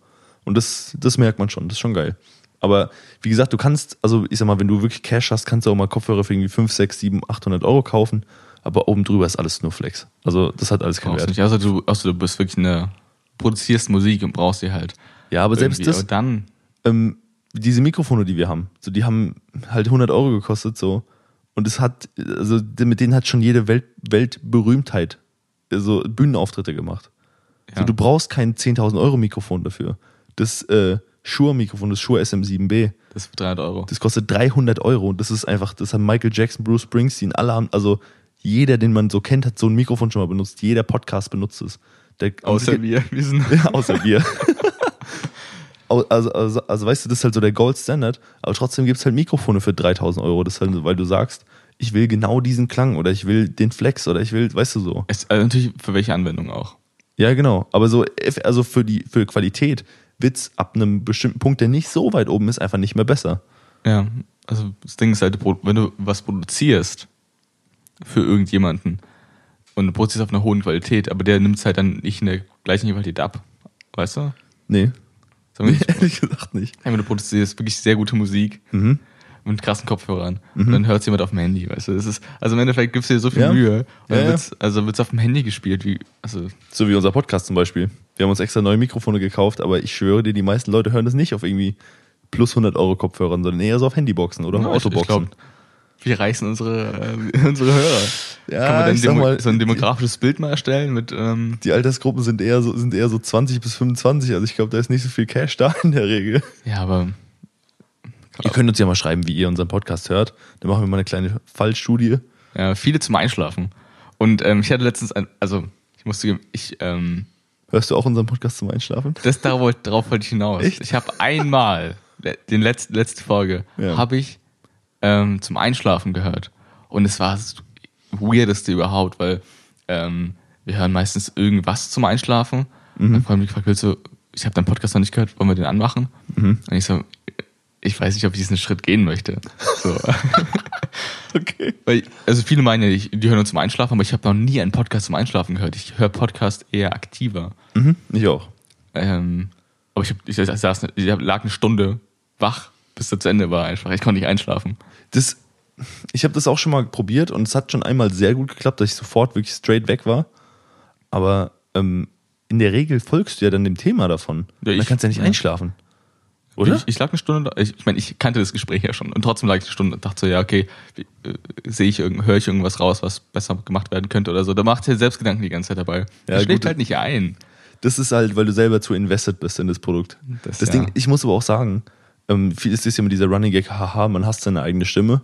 [SPEAKER 2] Und das, das merkt man schon, das ist schon geil. Aber wie gesagt, du kannst, also ich sag mal, wenn du wirklich Cash hast, kannst du auch mal Kopfhörer für irgendwie 5, 6, 7, 800 Euro kaufen. Aber oben drüber ist alles nur Flex. Also das hat alles keinen Wert.
[SPEAKER 1] nicht. Also du, also du bist wirklich eine, produzierst Musik und brauchst sie halt.
[SPEAKER 2] Ja, aber selbst das,
[SPEAKER 1] Aber dann,
[SPEAKER 2] ähm, diese Mikrofone, die wir haben, so die haben halt 100 Euro gekostet so und es hat, also mit denen hat schon jede Welt, Weltberühmtheit so Bühnenauftritte gemacht.
[SPEAKER 1] Ja.
[SPEAKER 2] So, du brauchst kein 10.000 Euro Mikrofon dafür. Das äh, Shure-Mikrofon, das Shure SM7B,
[SPEAKER 1] das für 300 Euro.
[SPEAKER 2] das kostet 300 Euro und das ist einfach, das haben Michael Jackson, Bruce Springsteen, alle haben, also jeder, den man so kennt, hat so ein Mikrofon schon mal benutzt. Jeder Podcast benutzt es. Der,
[SPEAKER 1] Außer wir. Wir sind,
[SPEAKER 2] ja, außer wir. Also, also, also weißt du, das ist halt so der Gold Standard, aber trotzdem gibt es halt Mikrofone für 3000 Euro. Das ist halt, weil du sagst, ich will genau diesen Klang oder ich will den Flex oder ich will, weißt du so.
[SPEAKER 1] es, also natürlich für welche Anwendung auch.
[SPEAKER 2] Ja, genau. Aber so, also für die für Qualität wird's ab einem bestimmten Punkt, der nicht so weit oben ist, einfach nicht mehr besser.
[SPEAKER 1] Ja, also das Ding ist halt, wenn du was produzierst für irgendjemanden und du produzierst auf einer hohen Qualität, aber der nimmt es halt dann nicht in der gleichen Qualität ab. Weißt du?
[SPEAKER 2] Nee.
[SPEAKER 1] Sagen
[SPEAKER 2] ehrlich gesagt nicht.
[SPEAKER 1] wenn du produzierst wirklich sehr gute Musik
[SPEAKER 2] Mhm.
[SPEAKER 1] Mit krassen Kopfhörern und dann hört jemand auf dem Handy, weißt du? Das ist, also im Endeffekt gibst du dir so viel
[SPEAKER 2] Ja.
[SPEAKER 1] Mühe und
[SPEAKER 2] Ja,
[SPEAKER 1] dann wird's, also wird's auf dem Handy gespielt, wie, also
[SPEAKER 2] So wie unser Podcast zum Beispiel. Wir haben uns extra neue Mikrofone gekauft, aber ich schwöre dir, die meisten Leute hören das nicht auf irgendwie plus 100 Euro Kopfhörern, sondern eher so auf Handyboxen oder auf
[SPEAKER 1] Ja, ich- ich
[SPEAKER 2] Autoboxen.
[SPEAKER 1] glaub, wir reißen unsere, äh, unsere Hörer.
[SPEAKER 2] Ja,
[SPEAKER 1] Kann man dann
[SPEAKER 2] ich
[SPEAKER 1] demo
[SPEAKER 2] mal,
[SPEAKER 1] so ein demografisches Bild mal erstellen mit, ähm,
[SPEAKER 2] die Altersgruppen sind eher so, sind eher so 20 bis 25. Also ich glaube, da ist nicht so viel Cash da in der Regel.
[SPEAKER 1] ja, aber
[SPEAKER 2] Ihr könnt uns ja mal schreiben, wie ihr unseren Podcast hört. Dann machen wir mal eine kleine Fallstudie.
[SPEAKER 1] Ja, viele zum Einschlafen. Und ähm, ich hatte letztens ein, also ich musste, ich, ähm,
[SPEAKER 2] Hörst du auch unseren Podcast zum Einschlafen?
[SPEAKER 1] das darauf, wollte- darauf wollte ich hinaus.
[SPEAKER 2] Echt?
[SPEAKER 1] Ich habe einmal, den letzten, letzte Folge,
[SPEAKER 2] Ja.
[SPEAKER 1] habe ich ähm, zum Einschlafen gehört. Und es war das weirdeste überhaupt, weil ähm, wir hören meistens irgendwas zum Einschlafen.
[SPEAKER 2] Mhm.
[SPEAKER 1] Mein Freund mich gefragt, willst du, ich habe deinen Podcast noch nicht gehört, wollen wir den anmachen?
[SPEAKER 2] Mhm.
[SPEAKER 1] Und ich so, ich weiß nicht, ob ich diesen Schritt gehen möchte. So.
[SPEAKER 2] Okay.
[SPEAKER 1] Weil, also viele meinen ja, ich- die hören uns zum Einschlafen, aber ich habe noch nie einen Podcast zum Einschlafen gehört. Ich höre Podcast eher aktiver.
[SPEAKER 2] Mhm, ich auch.
[SPEAKER 1] Ähm, aber ich, hab, ich, saß, ich lag eine Stunde wach, bis das zu Ende war einfach. Ich konnte nicht einschlafen.
[SPEAKER 2] Das, ich habe das auch schon mal probiert und es hat schon einmal sehr gut geklappt, dass ich sofort wirklich straight weg war. Aber ähm, in der Regel folgst du ja dann dem Thema davon.
[SPEAKER 1] Ja,
[SPEAKER 2] dann
[SPEAKER 1] ich-
[SPEAKER 2] kannst du ja nicht
[SPEAKER 1] ja.
[SPEAKER 2] einschlafen. Oder?
[SPEAKER 1] Ich, ich lag eine Stunde. Ich, ich meine, ich kannte das Gespräch ja schon. Und trotzdem lag ich eine Stunde und dachte so, ja, okay, äh, sehe ich irgend, höre ich irgendwas raus, was besser gemacht werden könnte oder so. Da macht er selbst Gedanken die ganze Zeit dabei.
[SPEAKER 2] Ja,
[SPEAKER 1] schläft
[SPEAKER 2] gut.
[SPEAKER 1] halt nicht ein.
[SPEAKER 2] Das ist halt, weil du selber zu invested bist in das Produkt.
[SPEAKER 1] Das,
[SPEAKER 2] Das
[SPEAKER 1] ja.
[SPEAKER 2] Ding, ich muss aber auch sagen, ähm, viel ist es ja mit dieser Running Gag, haha, man hasst seine eigene Stimme.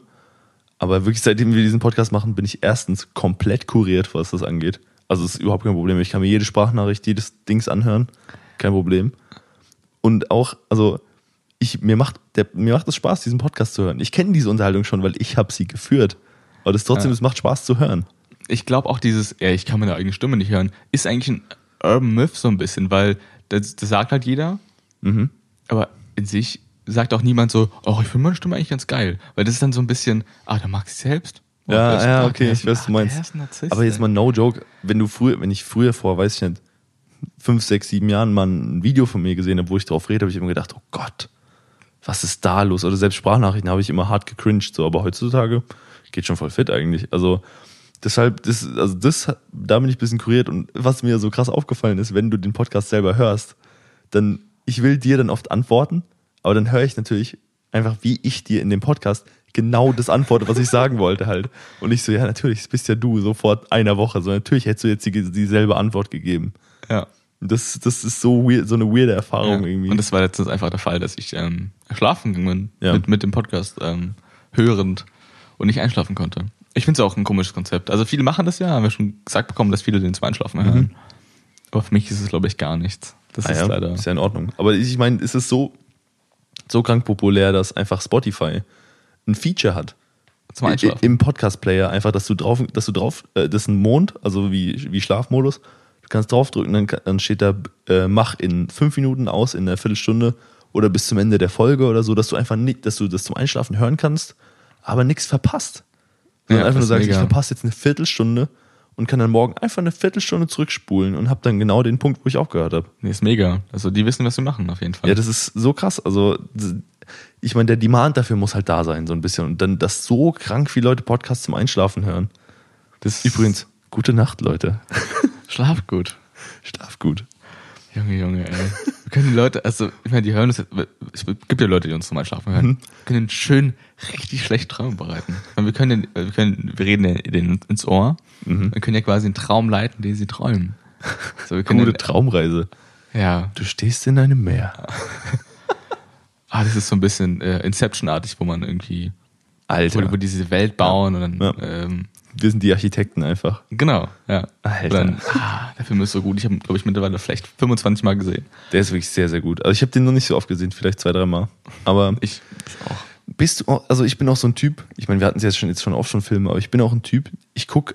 [SPEAKER 2] Aber wirklich, seitdem wir diesen Podcast machen, bin ich erstens komplett kuriert, was das angeht. Also es ist überhaupt kein Problem. Ich kann mir jede Sprachnachricht, jedes Dings anhören. Kein Problem. Und auch, also ich, mir, macht der, mir macht es Spaß, diesen Podcast zu hören. Ich kenne diese Unterhaltung schon, weil ich habe sie geführt. Aber das trotzdem,
[SPEAKER 1] Ja.
[SPEAKER 2] es macht Spaß zu hören.
[SPEAKER 1] ich glaube auch dieses, ja, ich kann meine eigene Stimme nicht hören, ist eigentlich ein Urban Myth so ein bisschen, weil das, das sagt halt jeder,
[SPEAKER 2] Mhm.
[SPEAKER 1] aber in sich sagt auch niemand so, oh, ich finde meine Stimme eigentlich ganz geil, weil das ist dann so ein bisschen, ah, der mag sich selbst. Oh,
[SPEAKER 2] Ja, ja, okay,
[SPEAKER 1] der
[SPEAKER 2] ich weiß, was du
[SPEAKER 1] ah,
[SPEAKER 2] meinst.
[SPEAKER 1] Narzisst,
[SPEAKER 2] Aber jetzt mal no joke, wenn du früher, wenn ich früher vor, weiß ich nicht, fünf, sechs, sieben Jahren mal ein Video von mir gesehen habe, wo ich drauf rede, habe ich immer gedacht, oh Gott, was ist da los? Oder selbst Sprachnachrichten habe ich immer hart gecringed, so, aber heutzutage geht schon voll fit eigentlich. Also Deshalb, das, also das, da bin ich ein bisschen kuriert und was mir so krass aufgefallen ist, wenn du den Podcast selber hörst, dann, ich will dir dann oft antworten, aber dann höre ich natürlich einfach, wie ich dir in dem Podcast genau das antworte, was ich sagen wollte halt. Und ich so, ja, natürlich, das bist ja du, so vor einer Woche, so natürlich hättest du jetzt die, dieselbe Antwort gegeben.
[SPEAKER 1] Ja.
[SPEAKER 2] Das, das ist so weird, so eine weirde Erfahrung
[SPEAKER 1] ja.
[SPEAKER 2] irgendwie.
[SPEAKER 1] Und das war letztens einfach der Fall, dass ich ähm, schlafen gegangen bin
[SPEAKER 2] Ja.
[SPEAKER 1] mit, mit dem Podcast ähm, hörend und nicht einschlafen konnte. Ich finde es auch ein komisches Konzept. Also viele machen das ja, haben wir schon gesagt bekommen, dass viele den zum Einschlafen hören. Aber für mich ist es, glaube ich, gar nichts. Das
[SPEAKER 2] Ah
[SPEAKER 1] ist
[SPEAKER 2] ja,
[SPEAKER 1] leider.
[SPEAKER 2] ist ja in Ordnung. Aber ich meine, es ist so, so krank populär, dass einfach Spotify ein Feature hat.
[SPEAKER 1] Zum Einschlafen.
[SPEAKER 2] Im Podcast-Player einfach, dass du drauf, dass du drauf, äh, das ist ein Mond, also wie, wie Schlafmodus. Du kannst draufdrücken, dann, dann steht da, äh, mach in fünf Minuten aus, in einer Viertelstunde oder bis zum Ende der Folge oder so, dass du einfach nicht, dass du das zum Einschlafen hören kannst, aber nichts verpasst. Sondern
[SPEAKER 1] Ja,
[SPEAKER 2] einfach nur sagst, ich
[SPEAKER 1] mega.
[SPEAKER 2] verpasse jetzt eine Viertelstunde und kann dann morgen einfach eine Viertelstunde zurückspulen und habe dann genau den Punkt, wo ich aufgehört habe.
[SPEAKER 1] Nee, ist mega. Also die wissen, was sie machen, auf jeden Fall.
[SPEAKER 2] Ja, das ist so krass. Also, ich meine, der Demand dafür muss halt da sein, so ein bisschen. Und dann, dass so krank viele Leute Podcasts zum Einschlafen hören.
[SPEAKER 1] das
[SPEAKER 2] Übrigens, gute Nacht, Leute.
[SPEAKER 1] Schlaf gut.
[SPEAKER 2] Schlaf gut.
[SPEAKER 1] Junge, Junge, ey. Wir können die Leute, also, ich meine, die hören das, es gibt ja Leute, die uns zum Einschlafen hören.
[SPEAKER 2] Mhm.
[SPEAKER 1] Wir können schön richtig schlecht Träume bereiten. Meine, wir können, wir können, wir reden denen ins Ohr.
[SPEAKER 2] Mhm.
[SPEAKER 1] Wir können ja quasi einen Traum leiten, den sie träumen. So, wir können
[SPEAKER 2] Gute
[SPEAKER 1] den,
[SPEAKER 2] Traumreise.
[SPEAKER 1] ja.
[SPEAKER 2] Du stehst in einem Meer.
[SPEAKER 1] Ah, das ist so ein bisschen äh, Inception-artig, wo man irgendwie, wo,
[SPEAKER 2] Alter.
[SPEAKER 1] wo die diese Welt bauen und dann,
[SPEAKER 2] Ja.
[SPEAKER 1] ähm,
[SPEAKER 2] Wir sind die Architekten einfach.
[SPEAKER 1] genau, ja.
[SPEAKER 2] Alter.
[SPEAKER 1] Dann, ah, der Film ist so gut. Ich habe, glaube ich, mittlerweile vielleicht 25 Mal gesehen.
[SPEAKER 2] Der ist wirklich sehr, sehr gut. Also ich habe den noch nicht so oft gesehen, vielleicht zwei, drei Mal. Aber
[SPEAKER 1] Ich, ich auch.
[SPEAKER 2] bist du, auch- also ich bin auch so ein Typ, ich meine, wir hatten es jetzt schon, jetzt schon oft schon Filme, aber ich bin auch ein Typ, ich gucke,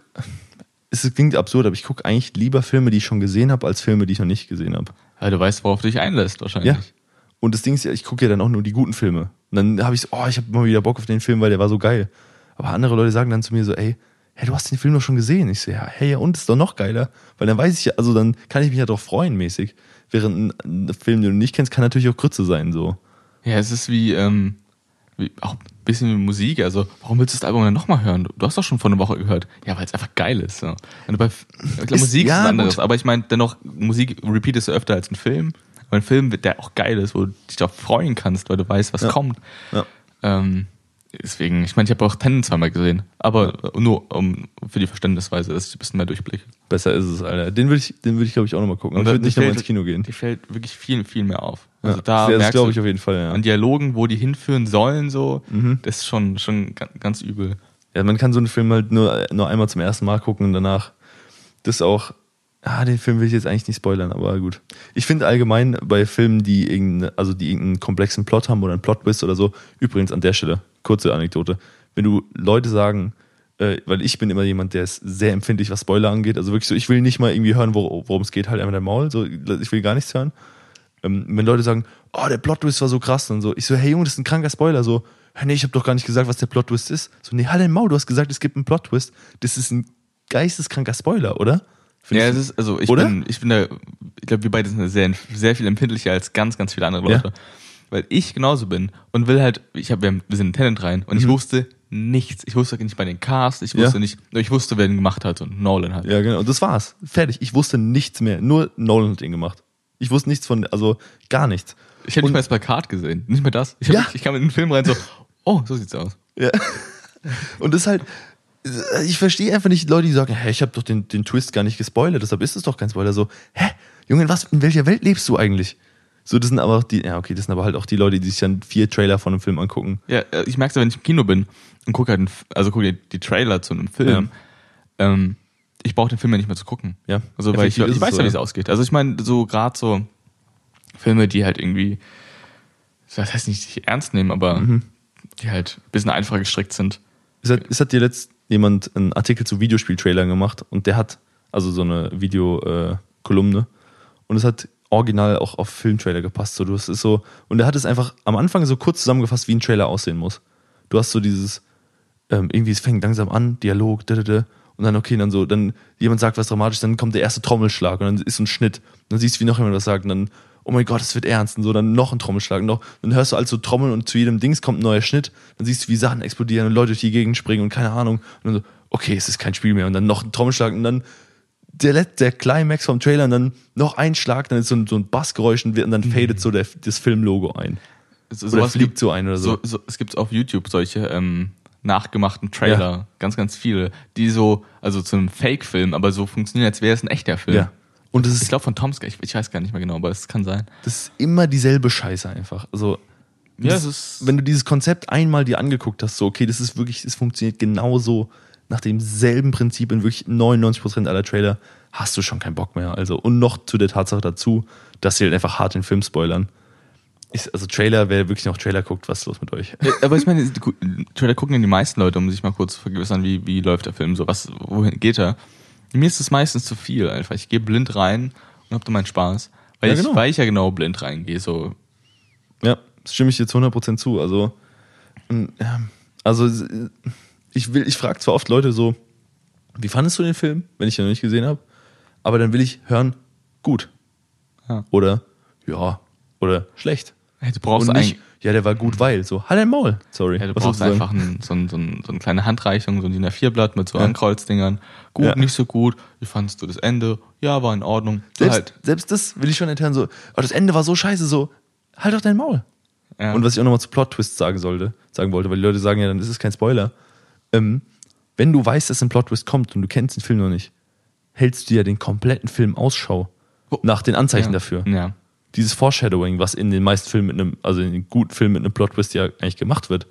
[SPEAKER 2] es klingt absurd, aber ich gucke eigentlich lieber Filme, die ich schon gesehen habe, als Filme, die ich noch nicht gesehen habe.
[SPEAKER 1] Weil du weißt, worauf du dich einlässt, wahrscheinlich.
[SPEAKER 2] Ja. Und das Ding ist ja, ich gucke ja dann auch nur die guten Filme. Und dann habe ich so, oh, ich habe immer wieder Bock auf den Film, weil der war so geil. Aber andere Leute sagen dann zu mir so, ey, hey, du hast den Film doch schon gesehen. Ich so, ja, hey, ja, und ist doch noch geiler. Weil dann weiß ich ja, also dann kann ich mich ja drauf freuen, mäßig. Während ein, Film, den du nicht kennst, kann natürlich auch Grütze sein, so.
[SPEAKER 1] Ja, es ist wie, ähm, wie auch ein bisschen wie Musik. Also, warum willst du das Album dann nochmal hören? Du, hast doch schon vor einer Woche gehört. Ja, weil es einfach geil ist. So. Und du bei,
[SPEAKER 2] Ist-
[SPEAKER 1] Musik
[SPEAKER 2] ja,
[SPEAKER 1] ist was anderes.
[SPEAKER 2] gut.
[SPEAKER 1] Aber ich meine, dennoch, Musik repeatest du öfter als ein Film. Aber ein Film, der auch geil ist, wo du dich darauf freuen kannst, weil du weißt, was
[SPEAKER 2] Ja.
[SPEAKER 1] kommt.
[SPEAKER 2] Ja.
[SPEAKER 1] Ähm, deswegen, ich meine, ich habe auch Tennen zweimal gesehen. Aber nur um, für die Verständnisweise, dass ich ein bisschen mehr durchblicke.
[SPEAKER 2] Besser ist es, Alter. Den würde ich, den würde ich, glaube ich, auch nochmal gucken. Aber ich würde nicht nochmal ins Kino gehen.
[SPEAKER 1] Die fällt wirklich viel, viel mehr auf. Also
[SPEAKER 2] Ja,
[SPEAKER 1] da
[SPEAKER 2] das
[SPEAKER 1] merkst
[SPEAKER 2] glaube ich auf jeden Fall, ja.
[SPEAKER 1] an Dialogen, wo die hinführen sollen, so,
[SPEAKER 2] Mhm.
[SPEAKER 1] das ist schon, schon ga- ganz übel.
[SPEAKER 2] Ja, man kann so einen Film halt nur, nur einmal zum ersten Mal gucken und danach das auch. Ah, den Film will ich jetzt eigentlich nicht spoilern, aber gut. Ich finde allgemein bei Filmen, die irgendeinen, also die irgendeinen komplexen Plot haben oder einen Plot-Twist oder so, übrigens an der Stelle, kurze Anekdote, wenn du Leute sagen, äh, weil ich bin immer jemand, der ist sehr empfindlich, was Spoiler angeht, also wirklich so, ich will nicht mal irgendwie hören, wor- worum es geht, halt einfach der Maul, so, ich will gar nichts hören. Ähm, wenn Leute sagen, oh, der Plot-Twist war so krass und so, ich so, hey Junge, das ist ein kranker Spoiler, so, hey, nee, ich habe doch gar nicht gesagt, was der Plot-Twist ist. So, nee, halt dein Maul, du hast gesagt, es gibt einen Plot-Twist. Das ist ein geisteskranker Spoiler, oder?
[SPEAKER 1] Ja,
[SPEAKER 2] Findest
[SPEAKER 1] es ist, also ich
[SPEAKER 2] Oder?
[SPEAKER 1] bin, ich bin da, ich glaube, wir beide sind da sehr, sehr viel empfindlicher als ganz, ganz viele andere
[SPEAKER 2] Ja.
[SPEAKER 1] Weil ich genauso bin und will halt, ich hab, wir, haben- wir sind in Tenant rein und ich wusste nichts. Ich wusste nicht bei den Cast, ich wusste
[SPEAKER 2] Mhm. Ja.
[SPEAKER 1] nicht, ich wusste, wer den gemacht hat und Nolan halt.
[SPEAKER 2] Ja, genau. Und das war's. Fertig. Ich wusste nichts mehr. Nur Nolan hat ihn gemacht. Ich wusste nichts von, also gar nichts.
[SPEAKER 1] Ich habe
[SPEAKER 2] Und-
[SPEAKER 1] nicht mal das Plakat gesehen, nicht mal das. Ich, hab,
[SPEAKER 2] Ja.
[SPEAKER 1] ich kam in den Film rein so, oh, so sieht's aus.
[SPEAKER 2] Ja. Und das ist halt, ich verstehe einfach nicht Leute, die sagen, hä, ich habe doch den, den Twist gar nicht gespoilert, deshalb ist es doch kein Spoiler. So, hä, Junge, in was, in welcher Welt lebst du eigentlich? So, das sind aber auch die, ja, okay, das sind aber halt auch die Leute, die sich dann vier Trailer von einem Film angucken.
[SPEAKER 1] Ja, äh, ich merke es, wenn ich im Kino bin und gucke halt, einen also gucke die, die Trailer zu einem Film. Ähm, ich brauche den Film ja nicht mehr zu gucken.
[SPEAKER 2] Ja,
[SPEAKER 1] Also weil ich, ich weiß
[SPEAKER 2] es
[SPEAKER 1] ja, wie
[SPEAKER 2] so,
[SPEAKER 1] es ausgeht. Also ich meine, so gerade so Filme, die halt irgendwie, das heißt nicht sich ernst nehmen, aber
[SPEAKER 2] Mhm.
[SPEAKER 1] die halt ein bisschen einfacher gestrickt sind.
[SPEAKER 2] Es hat, es hat dir letzt jemand einen Artikel zu Videospieltrailern gemacht und der hat, also so eine Videokolumne, und es hat original auch auf Filmtrailer gepasst. So, du hast es so, und er hat es einfach am Anfang so kurz zusammengefasst, wie ein Trailer aussehen muss. Du hast so dieses, ähm, irgendwie, es fängt langsam an, Dialog, da, da, da, und dann, okay, dann so, dann jemand sagt was dramatisch, dann kommt der erste Trommelschlag und dann ist so ein Schnitt. Und dann siehst du, wie noch jemand was sagt und dann, oh mein Gott, es wird ernst und so, dann noch ein Trommelschlag und noch, dann hörst du also Trommeln und zu jedem Dings kommt ein neuer Schnitt, dann siehst du, wie Sachen explodieren und Leute durch die Gegend springen und keine Ahnung. Und dann so, okay, es ist kein Spiel mehr. Und dann noch ein Trommelschlag und dann der, der Climax vom Trailer und dann noch ein Schlag, dann ist so ein, so ein Bassgeräusch und, dann fadet so der, das Filmlogo ein.
[SPEAKER 1] So,
[SPEAKER 2] Oder fliegt so ein oder so.
[SPEAKER 1] so, so es gibt auf YouTube solche ähm, nachgemachten Trailer, ganz, ganz viele, die so, also zu einem Fake-Film, aber so funktionieren, als wäre es ein echter Film.
[SPEAKER 2] Ja. Und das
[SPEAKER 1] Ich
[SPEAKER 2] ist,
[SPEAKER 1] glaube von Tom's, ich, ich weiß gar nicht mehr genau, aber es kann sein.
[SPEAKER 2] das ist immer dieselbe Scheiße einfach. Also,
[SPEAKER 1] Ja,
[SPEAKER 2] das,
[SPEAKER 1] ist-
[SPEAKER 2] wenn du dieses Konzept einmal dir angeguckt hast, so, okay, das ist wirklich, es funktioniert genauso nach demselben Prinzip in wirklich 99% aller Trailer, hast du schon keinen Bock mehr. Also, und noch zu der Tatsache dazu, dass sie halt einfach hart den Film spoilern. Ist, also, Trailer, wer wirklich noch Trailer guckt, was ist los mit euch?
[SPEAKER 1] Aber ich meine, Trailer gucken ja die meisten Leute, um sich mal kurz zu vergewissern, wie, wie läuft der Film, so was, wohin geht er. Mir ist es meistens zu viel einfach. Ich gehe blind rein und hab dann meinen Spaß. Weil,
[SPEAKER 2] Ja,
[SPEAKER 1] ich,
[SPEAKER 2] genau.
[SPEAKER 1] weil ich ja genau blind reingehe. So,
[SPEAKER 2] Ja, das stimme ich dir zu 100% zu. Also, ähm, ja, also ich will, ich frage zwar oft Leute so, wie fandest du den Film, wenn ich ihn noch nicht gesehen habe, aber dann will ich hören, gut.
[SPEAKER 1] Ja.
[SPEAKER 2] Oder, ja, oder schlecht.
[SPEAKER 1] hey, du brauchst
[SPEAKER 2] Und nicht, ja, der war gut, weil, so, halt dein Maul, sorry.
[SPEAKER 1] ja, du
[SPEAKER 2] Was
[SPEAKER 1] brauchst einfach ein, so, ein, so, ein, so eine kleine Handreichung, so ein DIN A4-Blatt mit so
[SPEAKER 2] Ja.
[SPEAKER 1] Ankreuzdingern. Gut,
[SPEAKER 2] Ja.
[SPEAKER 1] nicht so gut. Wie fandest du das Ende? Ja, war in Ordnung.
[SPEAKER 2] Selbst,
[SPEAKER 1] halt.
[SPEAKER 2] selbst das will ich schon entfernen, so, aber das Ende war so scheiße, so, halt doch dein Maul.
[SPEAKER 1] Ja.
[SPEAKER 2] Und was ich auch nochmal zu Plot-Twist sagen sollte, sagen wollte, weil die Leute sagen ja, dann ist es kein Spoiler. Ähm, wenn du weißt, dass ein Plot-Twist kommt und du kennst den Film noch nicht, hältst du ja den kompletten Film Ausschau
[SPEAKER 1] Oh.
[SPEAKER 2] nach den Anzeichen
[SPEAKER 1] ja.
[SPEAKER 2] dafür.
[SPEAKER 1] Ja.
[SPEAKER 2] Dieses Foreshadowing, was in den meisten Filmen mit einem, also in den guten Filmen mit einem Plot-Twist ja eigentlich gemacht wird.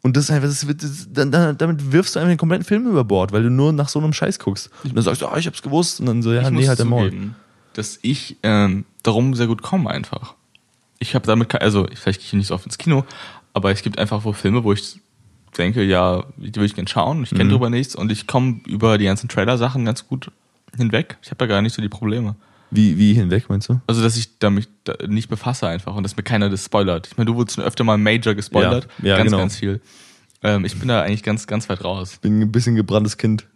[SPEAKER 2] Und das ist einfach, das wird, das, dann, damit wirfst du einfach den kompletten Film über Bord, weil du nur nach so einem Scheiß guckst. Und dann sagst du, ah, ich hab's gewusst. Und dann so, ja,
[SPEAKER 1] ich
[SPEAKER 2] nee, halt der Maul.
[SPEAKER 1] dass ich ähm, darum sehr gut komme einfach. Ich habe damit, also vielleicht gehe ich nicht so oft ins Kino, aber es gibt einfach wo Filme, wo ich denke, ja, die will ich gerne schauen, ich
[SPEAKER 2] Mhm.
[SPEAKER 1] kenne drüber nichts und ich komme über die ganzen Trailer-Sachen ganz gut hinweg. Ich habe da gar nicht so die Probleme.
[SPEAKER 2] Wie, wie hinweg, meinst du?
[SPEAKER 1] Also, dass ich damit da nicht befasse einfach und dass mir keiner das spoilert. Ich meine, du wurdest schon öfter mal Major gespoilert.
[SPEAKER 2] Ja, ja,
[SPEAKER 1] ganz,
[SPEAKER 2] genau.
[SPEAKER 1] ganz viel. Ähm, ich bin da eigentlich ganz, ganz weit raus.
[SPEAKER 2] Bin ein bisschen gebranntes Kind.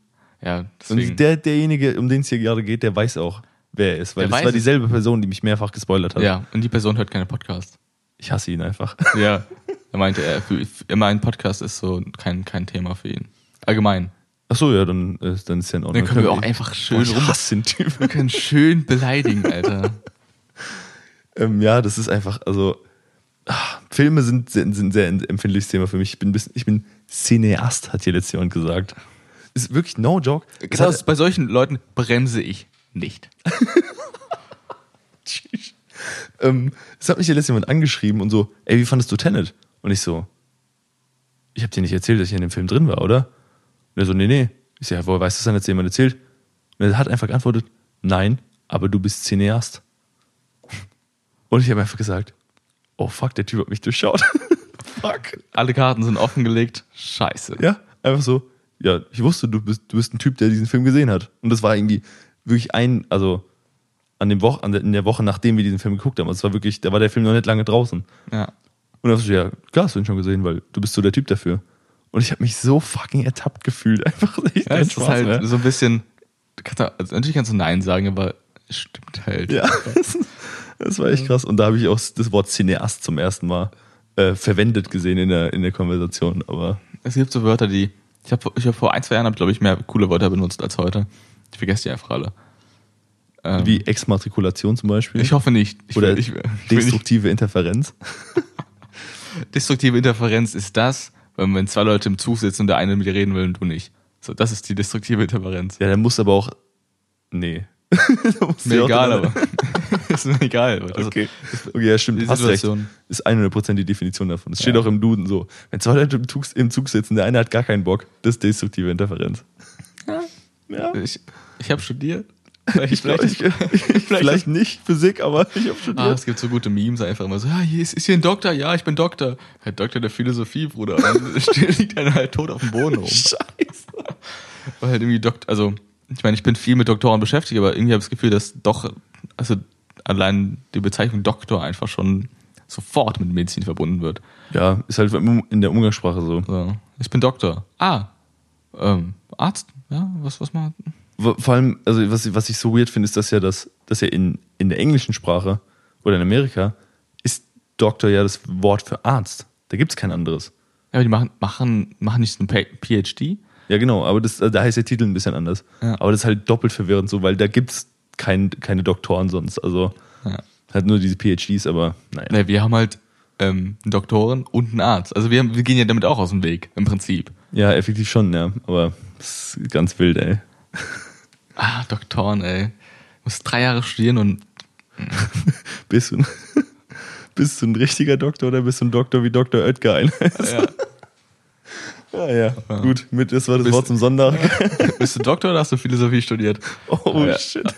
[SPEAKER 1] Ja, deswegen.
[SPEAKER 2] Und der, derjenige, um den es hier gerade geht, der weiß auch, wer er ist. Weil
[SPEAKER 1] Der
[SPEAKER 2] das war
[SPEAKER 1] es.
[SPEAKER 2] dieselbe Person, die mich mehrfach gespoilert hat.
[SPEAKER 1] ja, und die Person hört keine Podcasts.
[SPEAKER 2] Ich hasse ihn einfach.
[SPEAKER 1] Ja. Er meinte, er, für, immer ein Podcast ist so kein, kein Thema für ihn. Allgemein.
[SPEAKER 2] Ach so, ja, dann, äh, dann ist ja in Ordnung.
[SPEAKER 1] Dann können wir auch einfach schön
[SPEAKER 2] Boah,
[SPEAKER 1] rum.
[SPEAKER 2] den Typ.
[SPEAKER 1] Wir können schön beleidigen, Alter.
[SPEAKER 2] ähm, ja, das ist einfach, also ah, Filme sind, sind, sind ein sehr empfindliches Thema für mich. Ich bin, ein bisschen, ich bin Cineast, hat hier letztes jemand gesagt. Ist wirklich no joke.
[SPEAKER 1] Genau, bei solchen Leuten bremse ich nicht.
[SPEAKER 2] ähm, es hat mich ja letztens jemand angeschrieben und so, ey, wie fandest du Tenet? Und ich so, ich habe dir nicht erzählt, dass ich in dem Film drin war, oder? Und er so, nee, nee. Ich so, ja, woher weißt du das denn, dir jemand erzählt? Und er hat einfach geantwortet, nein, aber du bist Cineast. Und ich habe einfach gesagt, oh fuck, der Typ hat mich durchschaut. fuck.
[SPEAKER 1] Alle Karten sind offengelegt. Scheiße.
[SPEAKER 2] Ja, einfach so, ja, ich wusste, du bist, du bist ein Typ, der diesen Film gesehen hat. Und das war irgendwie wirklich ein, also an dem Woche, an der, in der Woche, nachdem wir diesen Film geguckt haben. Also es war wirklich, da war der Film noch nicht lange draußen.
[SPEAKER 1] Ja.
[SPEAKER 2] Und dann so, ja, klar hast du ihn schon gesehen, weil du bist so der Typ dafür. Und ich habe mich so fucking ertappt gefühlt. Einfach echt
[SPEAKER 1] Ja, es ist halt
[SPEAKER 2] mehr.
[SPEAKER 1] so ein bisschen. du Kannst, da- also natürlich kannst du Nein sagen, aber es stimmt halt.
[SPEAKER 2] Ja, das war echt krass. Und da habe ich auch das Wort Cineast zum ersten Mal äh, verwendet gesehen in der, in der Konversation. Aber
[SPEAKER 1] Es gibt so Wörter, die. Ich habe ich hab vor ein, zwei Jahren, glaube ich, mehr coole Wörter benutzt als heute. Ich vergesse die einfach alle. Ähm,
[SPEAKER 2] wie Exmatrikulation zum Beispiel.
[SPEAKER 1] Ich hoffe nicht. Ich
[SPEAKER 2] Oder
[SPEAKER 1] will, ich, will- ich will nicht.
[SPEAKER 2] destruktive Interferenz.
[SPEAKER 1] Destruktive Interferenz ist das, wenn, zwei Leute im Zug sitzen und der eine mit dir reden will und du nicht. So, das ist die destruktive Interferenz.
[SPEAKER 2] Ja, der muss aber auch. Nee.
[SPEAKER 1] Mir egal,
[SPEAKER 2] dann-
[SPEAKER 1] aber. ist mir egal. Das,
[SPEAKER 2] Okay. okay, ja, stimmt.
[SPEAKER 1] Die
[SPEAKER 2] Hast recht.
[SPEAKER 1] Situation.
[SPEAKER 2] Ist 100% die Definition davon. Es steht
[SPEAKER 1] Ja.
[SPEAKER 2] auch im Duden so. Wenn zwei Leute im Zug, im Zug sitzen, der eine hat gar keinen Bock, das ist destruktive Interferenz. Ja.
[SPEAKER 1] Ich, ich habe studiert.
[SPEAKER 2] Ich, vielleicht, ich, vielleicht nicht Physik, aber ich habe
[SPEAKER 1] Ah,
[SPEAKER 2] studiert.
[SPEAKER 1] es gibt so gute Memes einfach immer so, ja, hier ist, ist hier ein Doktor, ja, ich bin Doktor. Herr Doktor der Philosophie, Bruder. Und dann liegt einer halt tot auf dem Boden rum.
[SPEAKER 2] Scheiße.
[SPEAKER 1] Weil halt irgendwie Doktor, also, ich meine, ich bin viel mit Doktoren beschäftigt, aber irgendwie habe ich das Gefühl, dass doch, also allein die Bezeichnung Doktor einfach schon sofort mit Medizin verbunden wird.
[SPEAKER 2] Ja, ist halt in der Umgangssprache so.
[SPEAKER 1] So, ich bin Doktor. Ah, ähm, Arzt, ja, was, was mal.
[SPEAKER 2] Vor allem, also was, was ich so weird finde, ist, dass ja das, dass ja in, in der englischen Sprache oder in Amerika ist Doktor ja das Wort für Arzt. Da gibt es kein anderes.
[SPEAKER 1] Ja, aber die machen, machen, machen nicht so ein PhD.
[SPEAKER 2] Ja, genau, aber das, da heißt der Titel ein bisschen anders.
[SPEAKER 1] Ja.
[SPEAKER 2] Aber das ist halt doppelt verwirrend so, weil da gibt's kein, keine Doktoren sonst. Also
[SPEAKER 1] Ja.
[SPEAKER 2] halt nur diese PhDs, aber naja.
[SPEAKER 1] Ne, wir haben halt ähm, einen Doktoren und einen Arzt. Also wir, haben, wir gehen ja damit auch aus dem Weg, im Prinzip.
[SPEAKER 2] Ja, effektiv schon, ja. Aber das ist ganz wild, ey.
[SPEAKER 1] Ah, Doktoren, ey. Muss drei Jahre studieren und
[SPEAKER 2] Bist du, bist du ein richtiger Doktor oder bist du ein Doktor wie Dr. Oetker ein?
[SPEAKER 1] ja.
[SPEAKER 2] ja, ja. Gut, mit, das war das
[SPEAKER 1] Bist-
[SPEAKER 2] Wort zum Sonntag.
[SPEAKER 1] Bist du Doktor oder hast du Philosophie studiert?
[SPEAKER 2] Oh,
[SPEAKER 1] Ja.
[SPEAKER 2] shit.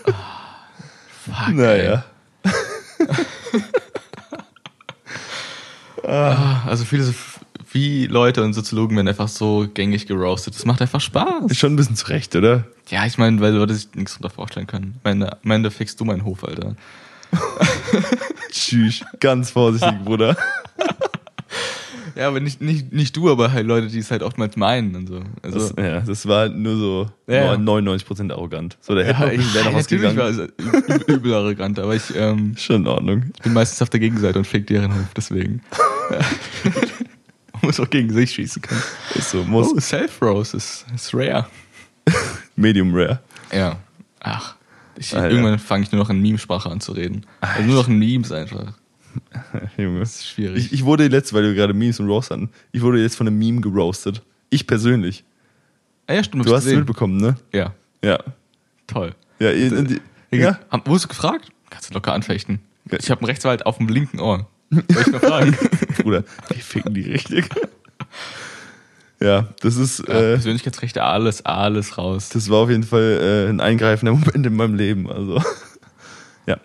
[SPEAKER 1] Fuck,
[SPEAKER 2] Naja.
[SPEAKER 1] Ah, Also Philosophie-Leute und Soziologen werden einfach so gängig geroastet. Das macht einfach Spaß.
[SPEAKER 2] Ist schon ein bisschen zurecht, oder?
[SPEAKER 1] Ja, ich meine, weil Leute sich nichts drunter vorstellen können. Am Ende fixst du meinen Hof, Alter.
[SPEAKER 2] Tschüss. Ganz vorsichtig, Bruder.
[SPEAKER 1] Ja, aber nicht, nicht, nicht du, aber halt Leute, die es halt oftmals meinen und so. Also,
[SPEAKER 2] Das, ja, das war nur so
[SPEAKER 1] Ja, ja.
[SPEAKER 2] 99% arrogant. So, da hätte
[SPEAKER 1] ja,
[SPEAKER 2] noch,
[SPEAKER 1] ich,
[SPEAKER 2] wäre noch was gegangen.
[SPEAKER 1] war es übel, arrogant, aber ich ähm,
[SPEAKER 2] Schon in Ordnung.
[SPEAKER 1] bin meistens auf der Gegenseite und fick deren Hof, deswegen. Muss auch gegen sich schießen können.
[SPEAKER 2] Ist so, muss
[SPEAKER 1] Oh, Self-Rose ist, ist rare.
[SPEAKER 2] Medium Rare.
[SPEAKER 1] Ja. Ach. Ich, irgendwann fange ich nur noch in Meme-Sprache an zu reden. Also nur noch in Memes einfach.
[SPEAKER 2] Junge.
[SPEAKER 1] Das ist schwierig.
[SPEAKER 2] Ich, ich wurde letzte, weil wir gerade Memes und Roast hatten, ich wurde jetzt von einem Meme geroastet. Ich persönlich.
[SPEAKER 1] ah, ja, stimmt.
[SPEAKER 2] Du hast es mitbekommen, ne?
[SPEAKER 1] Ja,
[SPEAKER 2] Ja.
[SPEAKER 1] toll.
[SPEAKER 2] Ja, ihr- die,
[SPEAKER 1] Ja. wurdest du gefragt? Kannst du locker anfechten. Ich habe einen Rechtswald auf dem linken Ohr. Soll ich mal fragen?
[SPEAKER 2] Bruder, wir ficken die richtig. ja, das ist,
[SPEAKER 1] ja,
[SPEAKER 2] äh,
[SPEAKER 1] Persönlichkeitsrechte, alles, alles raus.
[SPEAKER 2] das war auf jeden Fall äh, ein eingreifender Moment in meinem Leben. Also, ja.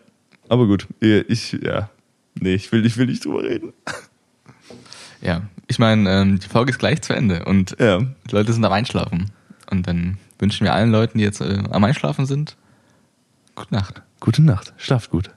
[SPEAKER 2] Aber gut, ich, ja. Nee, ich will, ich will nicht drüber reden.
[SPEAKER 1] Ja, ich meine, ähm, die Folge ist gleich zu Ende und
[SPEAKER 2] Ja.
[SPEAKER 1] die Leute sind am Einschlafen. Und dann wünschen wir allen Leuten, die jetzt äh, am Einschlafen sind, gute Nacht.
[SPEAKER 2] Gute Nacht. Schlaft gut.